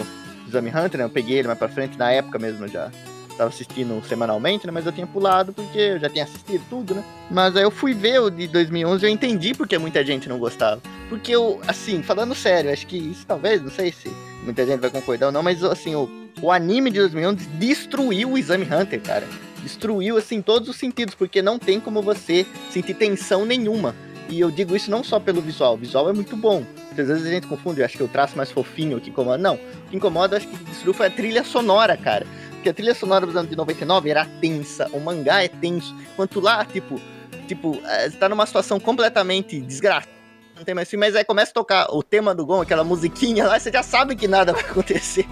Exame Hunter, né? Eu peguei ele mais pra frente, na época mesmo já. Tava assistindo semanalmente, né? Mas eu tinha pulado porque eu já tinha assistido tudo, né? Mas aí eu fui ver o de 2011 e eu entendi porque muita gente não gostava. Porque eu, assim, falando sério, acho que isso talvez, não sei se muita gente vai concordar ou não, mas assim, o, o anime de 2011 destruiu o Exame Hunter, cara. Destruiu, assim, todos os sentidos, porque não tem como você sentir tensão nenhuma. E eu digo isso não só pelo visual, o visual é muito bom. Muitas vezes a gente confunde, eu acho que o traço mais fofinho que incomoda. Não, o que incomoda, acho que destruiu foi a trilha sonora, cara. Porque a trilha sonora dos anos de 99 era tensa, o mangá é tenso. Enquanto lá, tipo, tipo, eh, tá numa situação completamente desgraçada. Não tem mais fim, mas aí começa a tocar o tema do Gon, aquela musiquinha lá, você já sabe que nada vai *laughs* acontecer.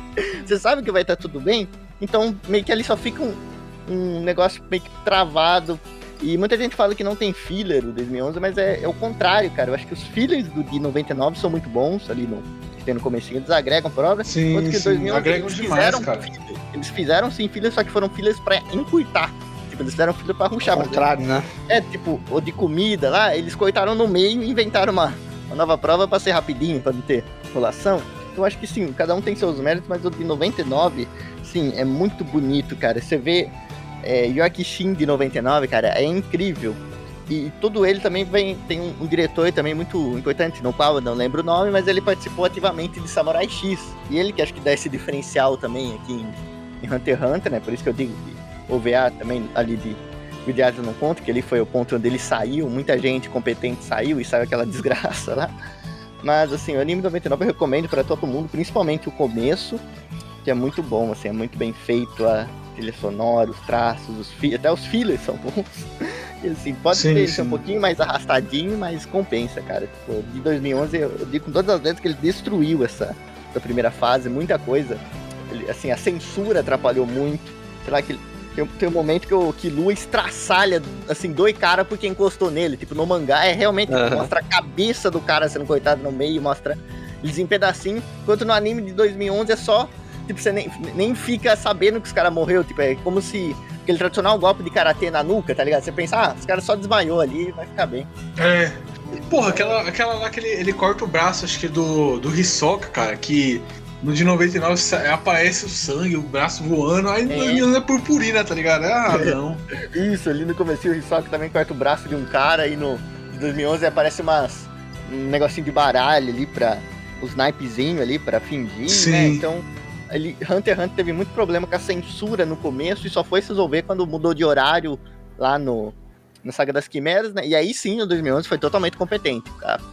Você sabe que vai estar tudo bem. Então, meio que ali só fica um, um negócio meio que travado. E muita gente fala que não tem filler do 2011, mas é, é o contrário, cara. Eu acho que os fillers do de 99 são muito bons ali no, que tem no comecinho, eles agregam prova. Sim, Enquanto que sim. 2011 Agregam eles demais, fizeram cara. Eles fizeram sim fillers, só que foram fillers pra encurtar. Tipo, eles fizeram filler pra ruxar. Ao mas contrário, né? é, tipo, o de comida lá, eles cortaram no meio e inventaram uma, uma nova prova pra ser rapidinho, pra não ter enrolação. Então acho que sim, cada um tem seus méritos, mas o de 99, sim, é muito bonito, cara. Você vê é, York Shin de 99, cara, é incrível. E todo ele também vem, tem um, um diretor também muito importante, no qual eu não lembro o nome, mas ele participou ativamente de Samurai X. E ele que acho que dá esse diferencial também aqui em, em Hunter x Hunter, né? Por isso que eu digo que OVA também ali de Vidiado não conta, que ele foi o ponto onde ele saiu, muita gente competente saiu e saiu aquela *laughs* desgraça lá. Mas assim, o anime 99 eu recomendo para todo mundo, principalmente o começo, que é muito bom, assim, é muito bem feito, a trilha sonora, os traços, os fi- até os fillers são bons. *laughs* Assim, pode Sim, ser, sim. um pouquinho mais arrastadinho, mas compensa, cara. Tipo, de 2011 eu, eu digo com todas as vezes que ele destruiu essa, essa primeira fase, muita coisa. Ele, assim, a censura atrapalhou muito. Sei lá, que tem, tem um momento que o Killua estraçalha, assim, dois caras porque encostou nele. Tipo, no mangá é realmente Aham. mostra a cabeça do cara sendo cortado no meio, mostra eles em pedacinho. Enquanto no anime de 2011 é só, tipo, você nem, nem fica sabendo que os caras morreu. Tipo, é como se aquele tradicional golpe de karatê na nuca, tá ligado? Você pensa, ah, os caras só desmaiou ali vai ficar bem. É. Porra, aquela, aquela lá que ele, ele corta o braço, acho que do, do Hisoka, cara, que no de 99 sa- aparece o sangue, o braço voando, aí É. é. é purpurina, tá ligado? Ah, não. *laughs* Isso, ali no começo o Hisoka também corta o braço de um cara e no de 2011 aparece umas, um negocinho de baralho ali pra os naipezinhos ali pra fingir, Sim. né? Então, ele, Hunter x Hunter teve muito problema com a censura no começo e só foi se resolver quando mudou de horário lá no na Saga das Quimeras, né? E aí sim, o 2011 foi totalmente competente.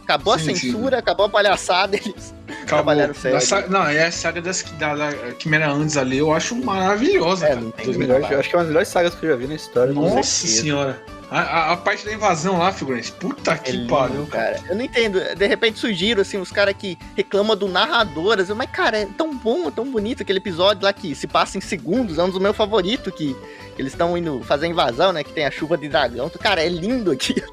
Acabou Sim, a sim. censura, acabou a palhaçada, *laughs* eles Acabou. trabalharam sério. Da sa- Não, é a saga das, da, da Quimera antes ali, eu acho maravilhosa. É, cara. Sim, melhores- eu acho que é uma das melhores sagas que eu já vi na história. Nossa senhora. A, a- a parte da invasão lá, figurante. Puta É que lindo, pariu. cara. Eu não entendo. De repente surgiram, assim, os caras que reclamam do narrador. assim, Mas, cara, é tão bom, é tão bonito aquele episódio lá que se passa em segundos. É um dos meus favoritos, que eles estão indo fazer a invasão, né? Que tem a chuva de dragão. Cara, é lindo aqui. *laughs*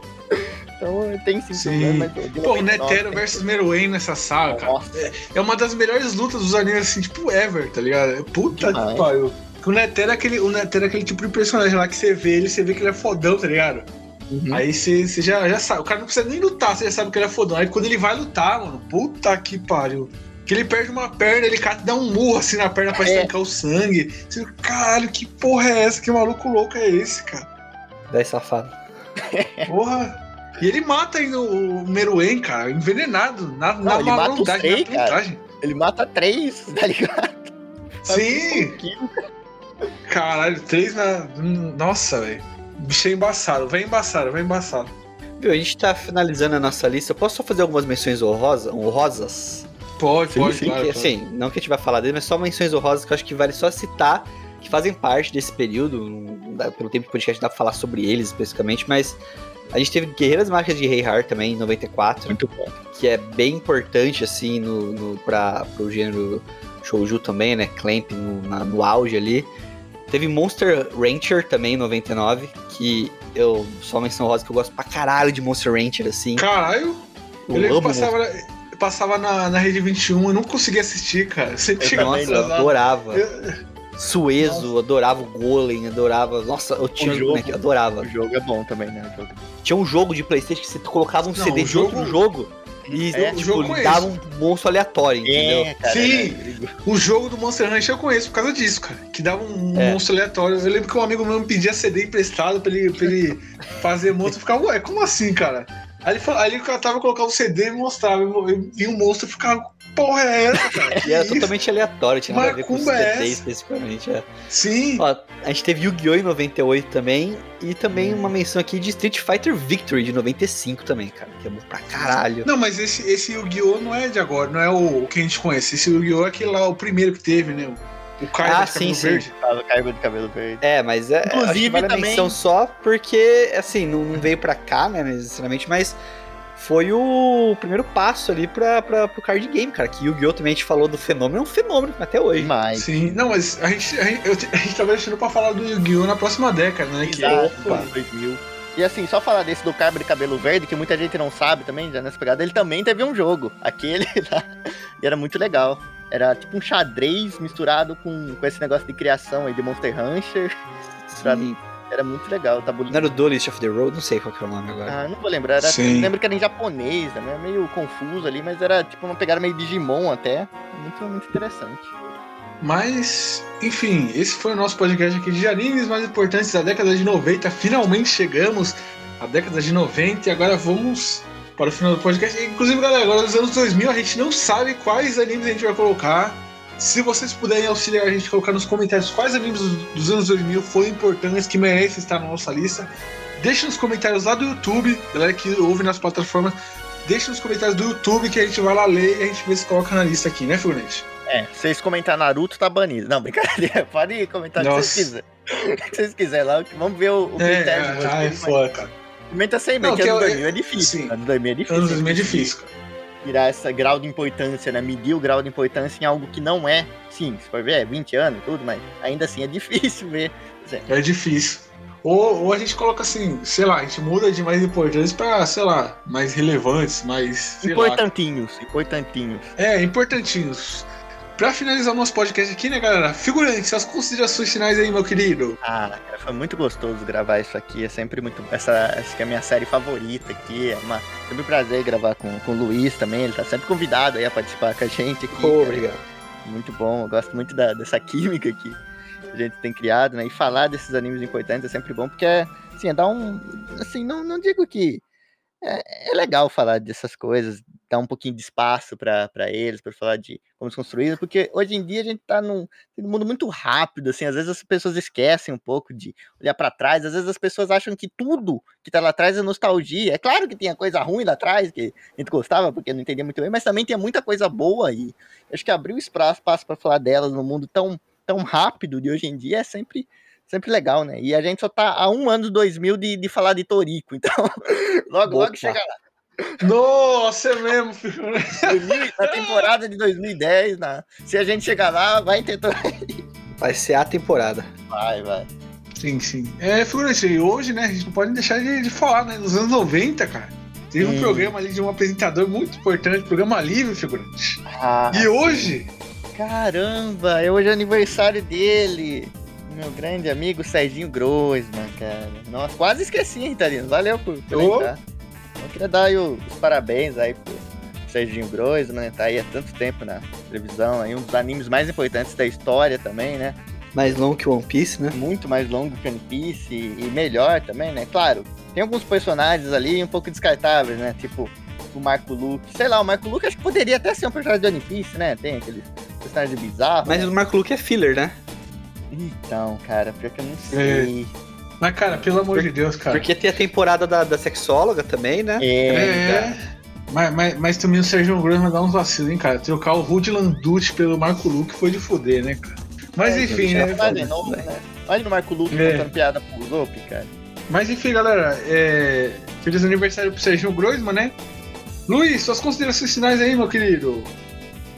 Então tem sim, Sim. problema, mas Pô, o 99 Netero versus Meruem nessa saga, cara. Nossa, É uma das melhores lutas dos animes, assim, tipo, ever, tá ligado? Puta que pariu. O Netero, é aquele, o Netero é aquele tipo de personagem lá que você vê ele, você vê que ele é fodão, tá ligado? Uhum. Aí você, você já, já sabe. O cara não precisa nem lutar, você já sabe que ele é fodão. Aí quando ele vai lutar, mano, puta que pariu. Que ele perde uma perna, ele cata e dá um murro assim na perna pra É. estancar o sangue. Você, caralho, que porra é essa? Que maluco louco é esse, cara? Daí safado. *laughs* Porra. E ele mata ainda o Meruem, cara, envenenado. Na, na Não, ele mata três, na cara. Ele mata três, *laughs* tá ligado? Sim! Pouquinho. Caralho, três na. Nossa, velho. Bicho é embaçado, vai embaçado, vai embaçado. Viu, a gente tá finalizando a nossa lista. Eu posso só fazer algumas menções honrosa, honrosas? Pode, Sim, pode, sim, claro. que, claro. assim, não que a gente vai falar dele, mas só menções honrosas que eu acho que vale só citar, que fazem parte desse período. dá- Pelo tempo do podcast não dá pra falar sobre eles especificamente, mas a gente teve Guerreiras Mágicas de Rei Har também, em 94, Muito bom. que é bem importante, assim, no, no, pra, pro gênero shouju também, né? Clamp no, na- no auge ali. Teve Monster Rancher também, em 99, que eu, só menção rosa, que eu gosto pra caralho de Monster Rancher, assim. Caralho, Eu eu lembro que amo passava, passava na, na Rede 21, eu não conseguia assistir, cara. Você Eu chega também Nossa, eu adorava. Eu- Suezo, adorava o Golem, adorava. Nossa, eu tinha O um jogo. eu adorava. O jogo é bom também, né? O jogo. Tinha um jogo de Playstation que você colocava um Não, CD o de jogo- outro jogo e É, o tipo, jogo é dava um monstro aleatório, entendeu? É, cara. Sim. né? O jogo do Monster Hunter eu conheço por causa disso, cara. Que dava um É. monstro aleatório. Eu lembro que um amigo meu me pedia CD emprestado pra ele, pra ele *laughs* fazer monstro. Eu ficava, ué, como assim, cara? Aí ele, aí ele tava colocando o CD e mostrava. Vi um monstro e ficava, porra é essa, cara? *laughs* E era isso? totalmente aleatório, tinha nada a ver com o é CD essa? especificamente. É. Sim. Ó, a gente teve Yu-Gi-Oh! em 98 também, e também uma menção aqui de Street Fighter Victory de 95 também, cara, que é bom pra caralho. Não, mas esse, esse Yu-Gi-Oh! não é de agora, não é o, o que a gente conhece. Esse Yu-Gi-Oh! é aquele lá, o primeiro que teve, né? O, o Kaiba Ah, de sim, cabelo sim. verde. Fala, Caiba de cabelo verde. É, mas é. Inclusive, que vale a também- menção só porque, assim, não, não veio pra cá, né, necessariamente, mas foi o primeiro passo ali pra, pra, pro card game, cara. Que Yu-Gi-Oh! também a gente falou do fenômeno, é um fenômeno até hoje. Demais. Sim, não, mas a gente, a gente, a gente tava deixando pra falar do Yu-Gi-Oh! na próxima década, né? Que Exato, opa, 2000. E assim, só falar desse do Caiba de cabelo verde, que muita gente não sabe também, já nessa pegada, ele também teve um jogo. Aquele *laughs* lá. E era muito legal. Era tipo um xadrez misturado com, com esse negócio de criação aí de Monster Rancher. Pra mim, era muito legal. Tá Não era o Duelist of the Road? Não sei qual que é o nome agora. Ah, não vou lembrar. Era, Sim. lembro que era em japonês, né? meio confuso ali, mas era tipo uma pegada meio Digimon até. Muito, muito interessante. Mas, enfim, esse foi o nosso podcast aqui de animes mais importantes da década de 90. Finalmente chegamos à década de 90 e agora vamos para o final do podcast. Inclusive, galera, agora nos anos 2000 a gente não sabe quais animes a gente vai colocar. Se vocês puderem auxiliar a gente a colocar nos comentários quais animes dos, anos 2000 foram importantes, que merecem estar na nossa lista, deixe nos comentários lá do YouTube, galera que ouve nas plataformas, deixe nos comentários do YouTube que a gente vai lá ler e a gente vê se coloca na lista aqui, né, Figurante? É, se vocês comentar Naruto, tá banido. Não, *laughs* brincadeira. Pode comentar o que vocês quiserem. *laughs* O que vocês quiserem lá. Vamos ver o, o É, critério é, ah, é foda, cara. Comenta sempre, Não, que ano eu- 2000 é difícil. sim. Ano 2000 é difícil. Anos 2000 é difícil, cara. Tirar esse grau de importância, né? Medir o grau de importância em algo que não é. Sim, se for ver, é 20 anos, tudo, mas ainda assim é *laughs* difícil ver. É difícil. Ou, ou a gente coloca assim, sei lá, a gente muda de mais importantes pra, sei lá, mais relevantes, mais. sei lá. Importantinhos, importantinhos. É, importantinhos. Pra finalizar o nosso podcast aqui, né, galera? Figurante, suas considerações finais aí, meu querido. Ah, cara, foi muito gostoso gravar isso aqui. É sempre muito. Essa, essa que é a minha série favorita aqui. É uma, sempre um prazer gravar com, com o Luiz também. Ele tá sempre convidado aí a participar com a gente aqui. cara. obrigado. Muito bom, eu gosto muito da- dessa química que a gente tem criado, né? E falar desses animes importantes é sempre bom, porque é, assim, é dar um. Assim, não, não digo que. É, é legal falar dessas coisas, dar um pouquinho de espaço para eles, para falar de como se construíram, porque hoje em dia a gente tá num, num mundo muito rápido, assim, às vezes as pessoas esquecem um pouco de olhar para trás, às vezes as pessoas acham que tudo que tá lá atrás é nostalgia. É claro que tinha coisa ruim lá atrás, que a gente gostava porque não entendia muito bem, mas também tinha muita coisa boa aí. Acho que abrir o espaço para falar delas no mundo tão, tão rápido de hoje em dia é sempre sempre legal, né? E a gente só tá há um ano de 2000 de, de falar de Torico, *laughs* então logo, Opa. logo chega lá. Nossa, é mesmo, filho. 2000, na temporada de 2010, na, se a gente chegar lá, vai ter Torico. Vai ser a temporada. Vai, vai. Sim, sim. É, figurante, e hoje, né, a gente não pode deixar de, de falar, né? Nos anos 90, cara, teve um Hum. programa ali de um apresentador muito importante, programa livre, figurante. Ah, E hoje, Caramba, é hoje aniversário dele. Meu grande amigo Serginho Groisman, cara. Nossa, quase esqueci, hein, Tarino? Valeu por, por. Eu queria dar aí os parabéns aí pro Serginho Groisman, né? Tá aí há tanto tempo na televisão, aí um dos animes mais importantes da história também, né? Mais longo que One Piece, né? Muito mais longo que One Piece e, melhor também, né? Claro, tem alguns personagens ali um pouco descartáveis, né? Tipo o Marco Luke. Sei lá, o Marco Luke acho que poderia até ser um personagem de One Piece, né? Tem aqueles personagens bizarros. Mas né? o Marco Luke é filler, né? Então, cara, pior que eu não sei. Mas cara, pelo amor de Deus, cara. Porque tem a temporada da, da sexóloga também, né? É, É, mas, mas, mas também o Sérgio Grossman dá uns vacilos, hein, cara. Trocar o Rudy Landucci pelo Marco Luque foi de fuder, né, cara? Mas É, enfim, né? Mas de novo, né? Olha no Marco Luke É. contando piada pro cara. Mas enfim, galera, é... feliz aniversário pro Sérgio Grossman, né? Luiz, suas considerações finais aí, meu querido.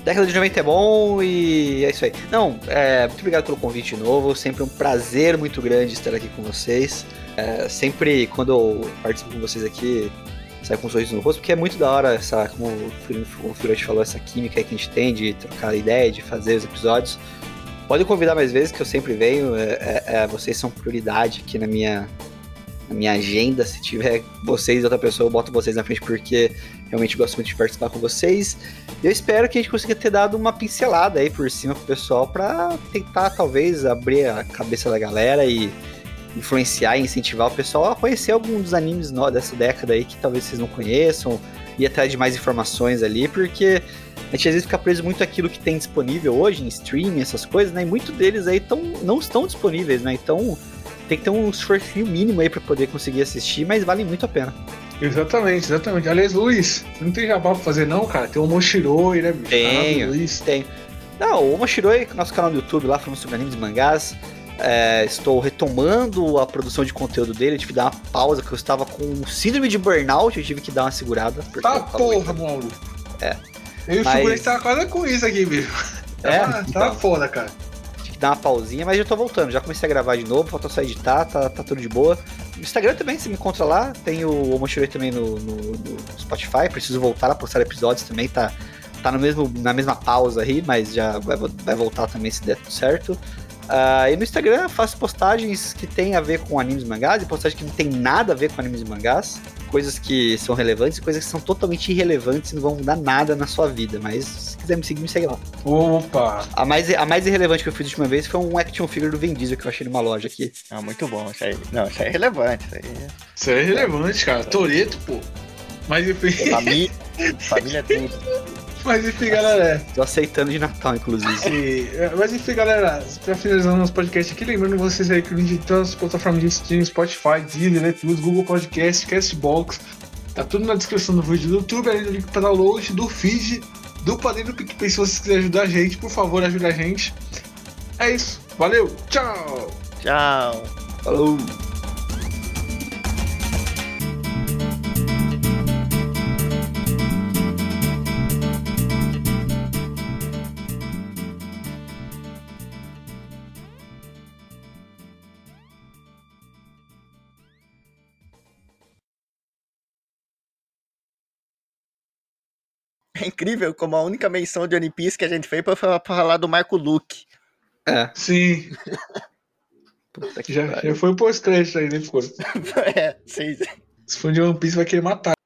Década de 90 é bom e é isso aí. Não, é, muito obrigado pelo convite de novo. Sempre um prazer muito grande estar aqui com vocês. É, sempre quando eu participo com vocês aqui, saio com um sorriso no rosto, porque é muito da hora essa, como o Firote falou, essa química que a gente tem de trocar ideia, de fazer os episódios. Pode convidar mais vezes, que eu sempre venho. É, é- é, vocês são prioridade aqui na minha, minha agenda. Se tiver vocês e outra pessoa, eu boto vocês na frente, porque realmente gosto muito de participar com vocês. Eu espero que a gente consiga ter dado uma pincelada aí por cima pro pessoal pra tentar, talvez, abrir a cabeça da galera e influenciar e incentivar o pessoal a conhecer alguns dos animes dessa década aí que talvez vocês não conheçam, ir atrás de mais informações ali, porque a gente às vezes fica preso muito àquilo que tem disponível hoje em streaming, essas coisas, né? E muitos deles aí tão, não estão disponíveis, né? Então tem que ter um esforço mínimo aí pra poder conseguir assistir, mas vale muito a pena. Exatamente, exatamente. Aliás, Luiz, não tem jabá pra fazer, não, cara? Tem o Moshiroi, né, do Tenho. Luiz. Tem. Não, o Omoshiroi, nosso canal do YouTube lá, falando sobre animes e mangás. É, estou retomando a produção de conteúdo dele. Eu tive que dar uma pausa, porque eu estava com síndrome de burnout. Eu tive que dar uma segurada. Tá tava porra, maluco. É. Eu e o Mas- tava quase com isso aqui, bicho. É, Tá, tá então. foda, cara. Dar uma pausinha, mas já tô voltando. Já comecei a gravar de novo, falta só editar, tá, tá tudo de boa. No Instagram também, você me encontra lá. Tem o Omoshiroi também no, no- no Spotify. Preciso voltar a postar episódios também, tá, tá no mesmo, na mesma pausa aí, mas já vai, vai voltar também se der tudo certo. Ah, e no Instagram eu faço postagens que tem a ver com animes e mangás, e postagens que não tem nada a ver com animes e mangás. Coisas que são relevantes e coisas que são totalmente irrelevantes e não vão mudar nada na sua vida. Mas se quiser me seguir, me segue lá. Opa. A mais, a mais irrelevante que eu fiz a última vez foi um action figure do Vin Diesel que eu achei numa loja aqui. Não, muito bom. Isso aí, não, isso aí é relevante. Isso aí é Isso aí é relevante, cara. Toreto, pô. Mas enfim, família. família *laughs* tem. Mas enfim, galera. Tô aceitando de Natal, inclusive. E, é, mas enfim, galera, pra finalizar nosso podcast aqui, lembrando vocês aí que o link de todas as plataformas de streaming, Spotify, Deezer, Netflix, Google Podcast, Castbox, tá tudo na descrição do vídeo do YouTube, além do link para download, do feed, do padrinho do PicPay, se vocês quiserem ajudar a gente, por favor, ajude a gente. É isso, valeu, tchau! Tchau. Falou! É incrível como a única menção de One Piece que a gente fez foi pra falar do Marco Luke. É, Sim, puta que já, já foi pós-crédito aí, né, ficou? *laughs* é, vocês. Se for de One Piece, vai querer matar.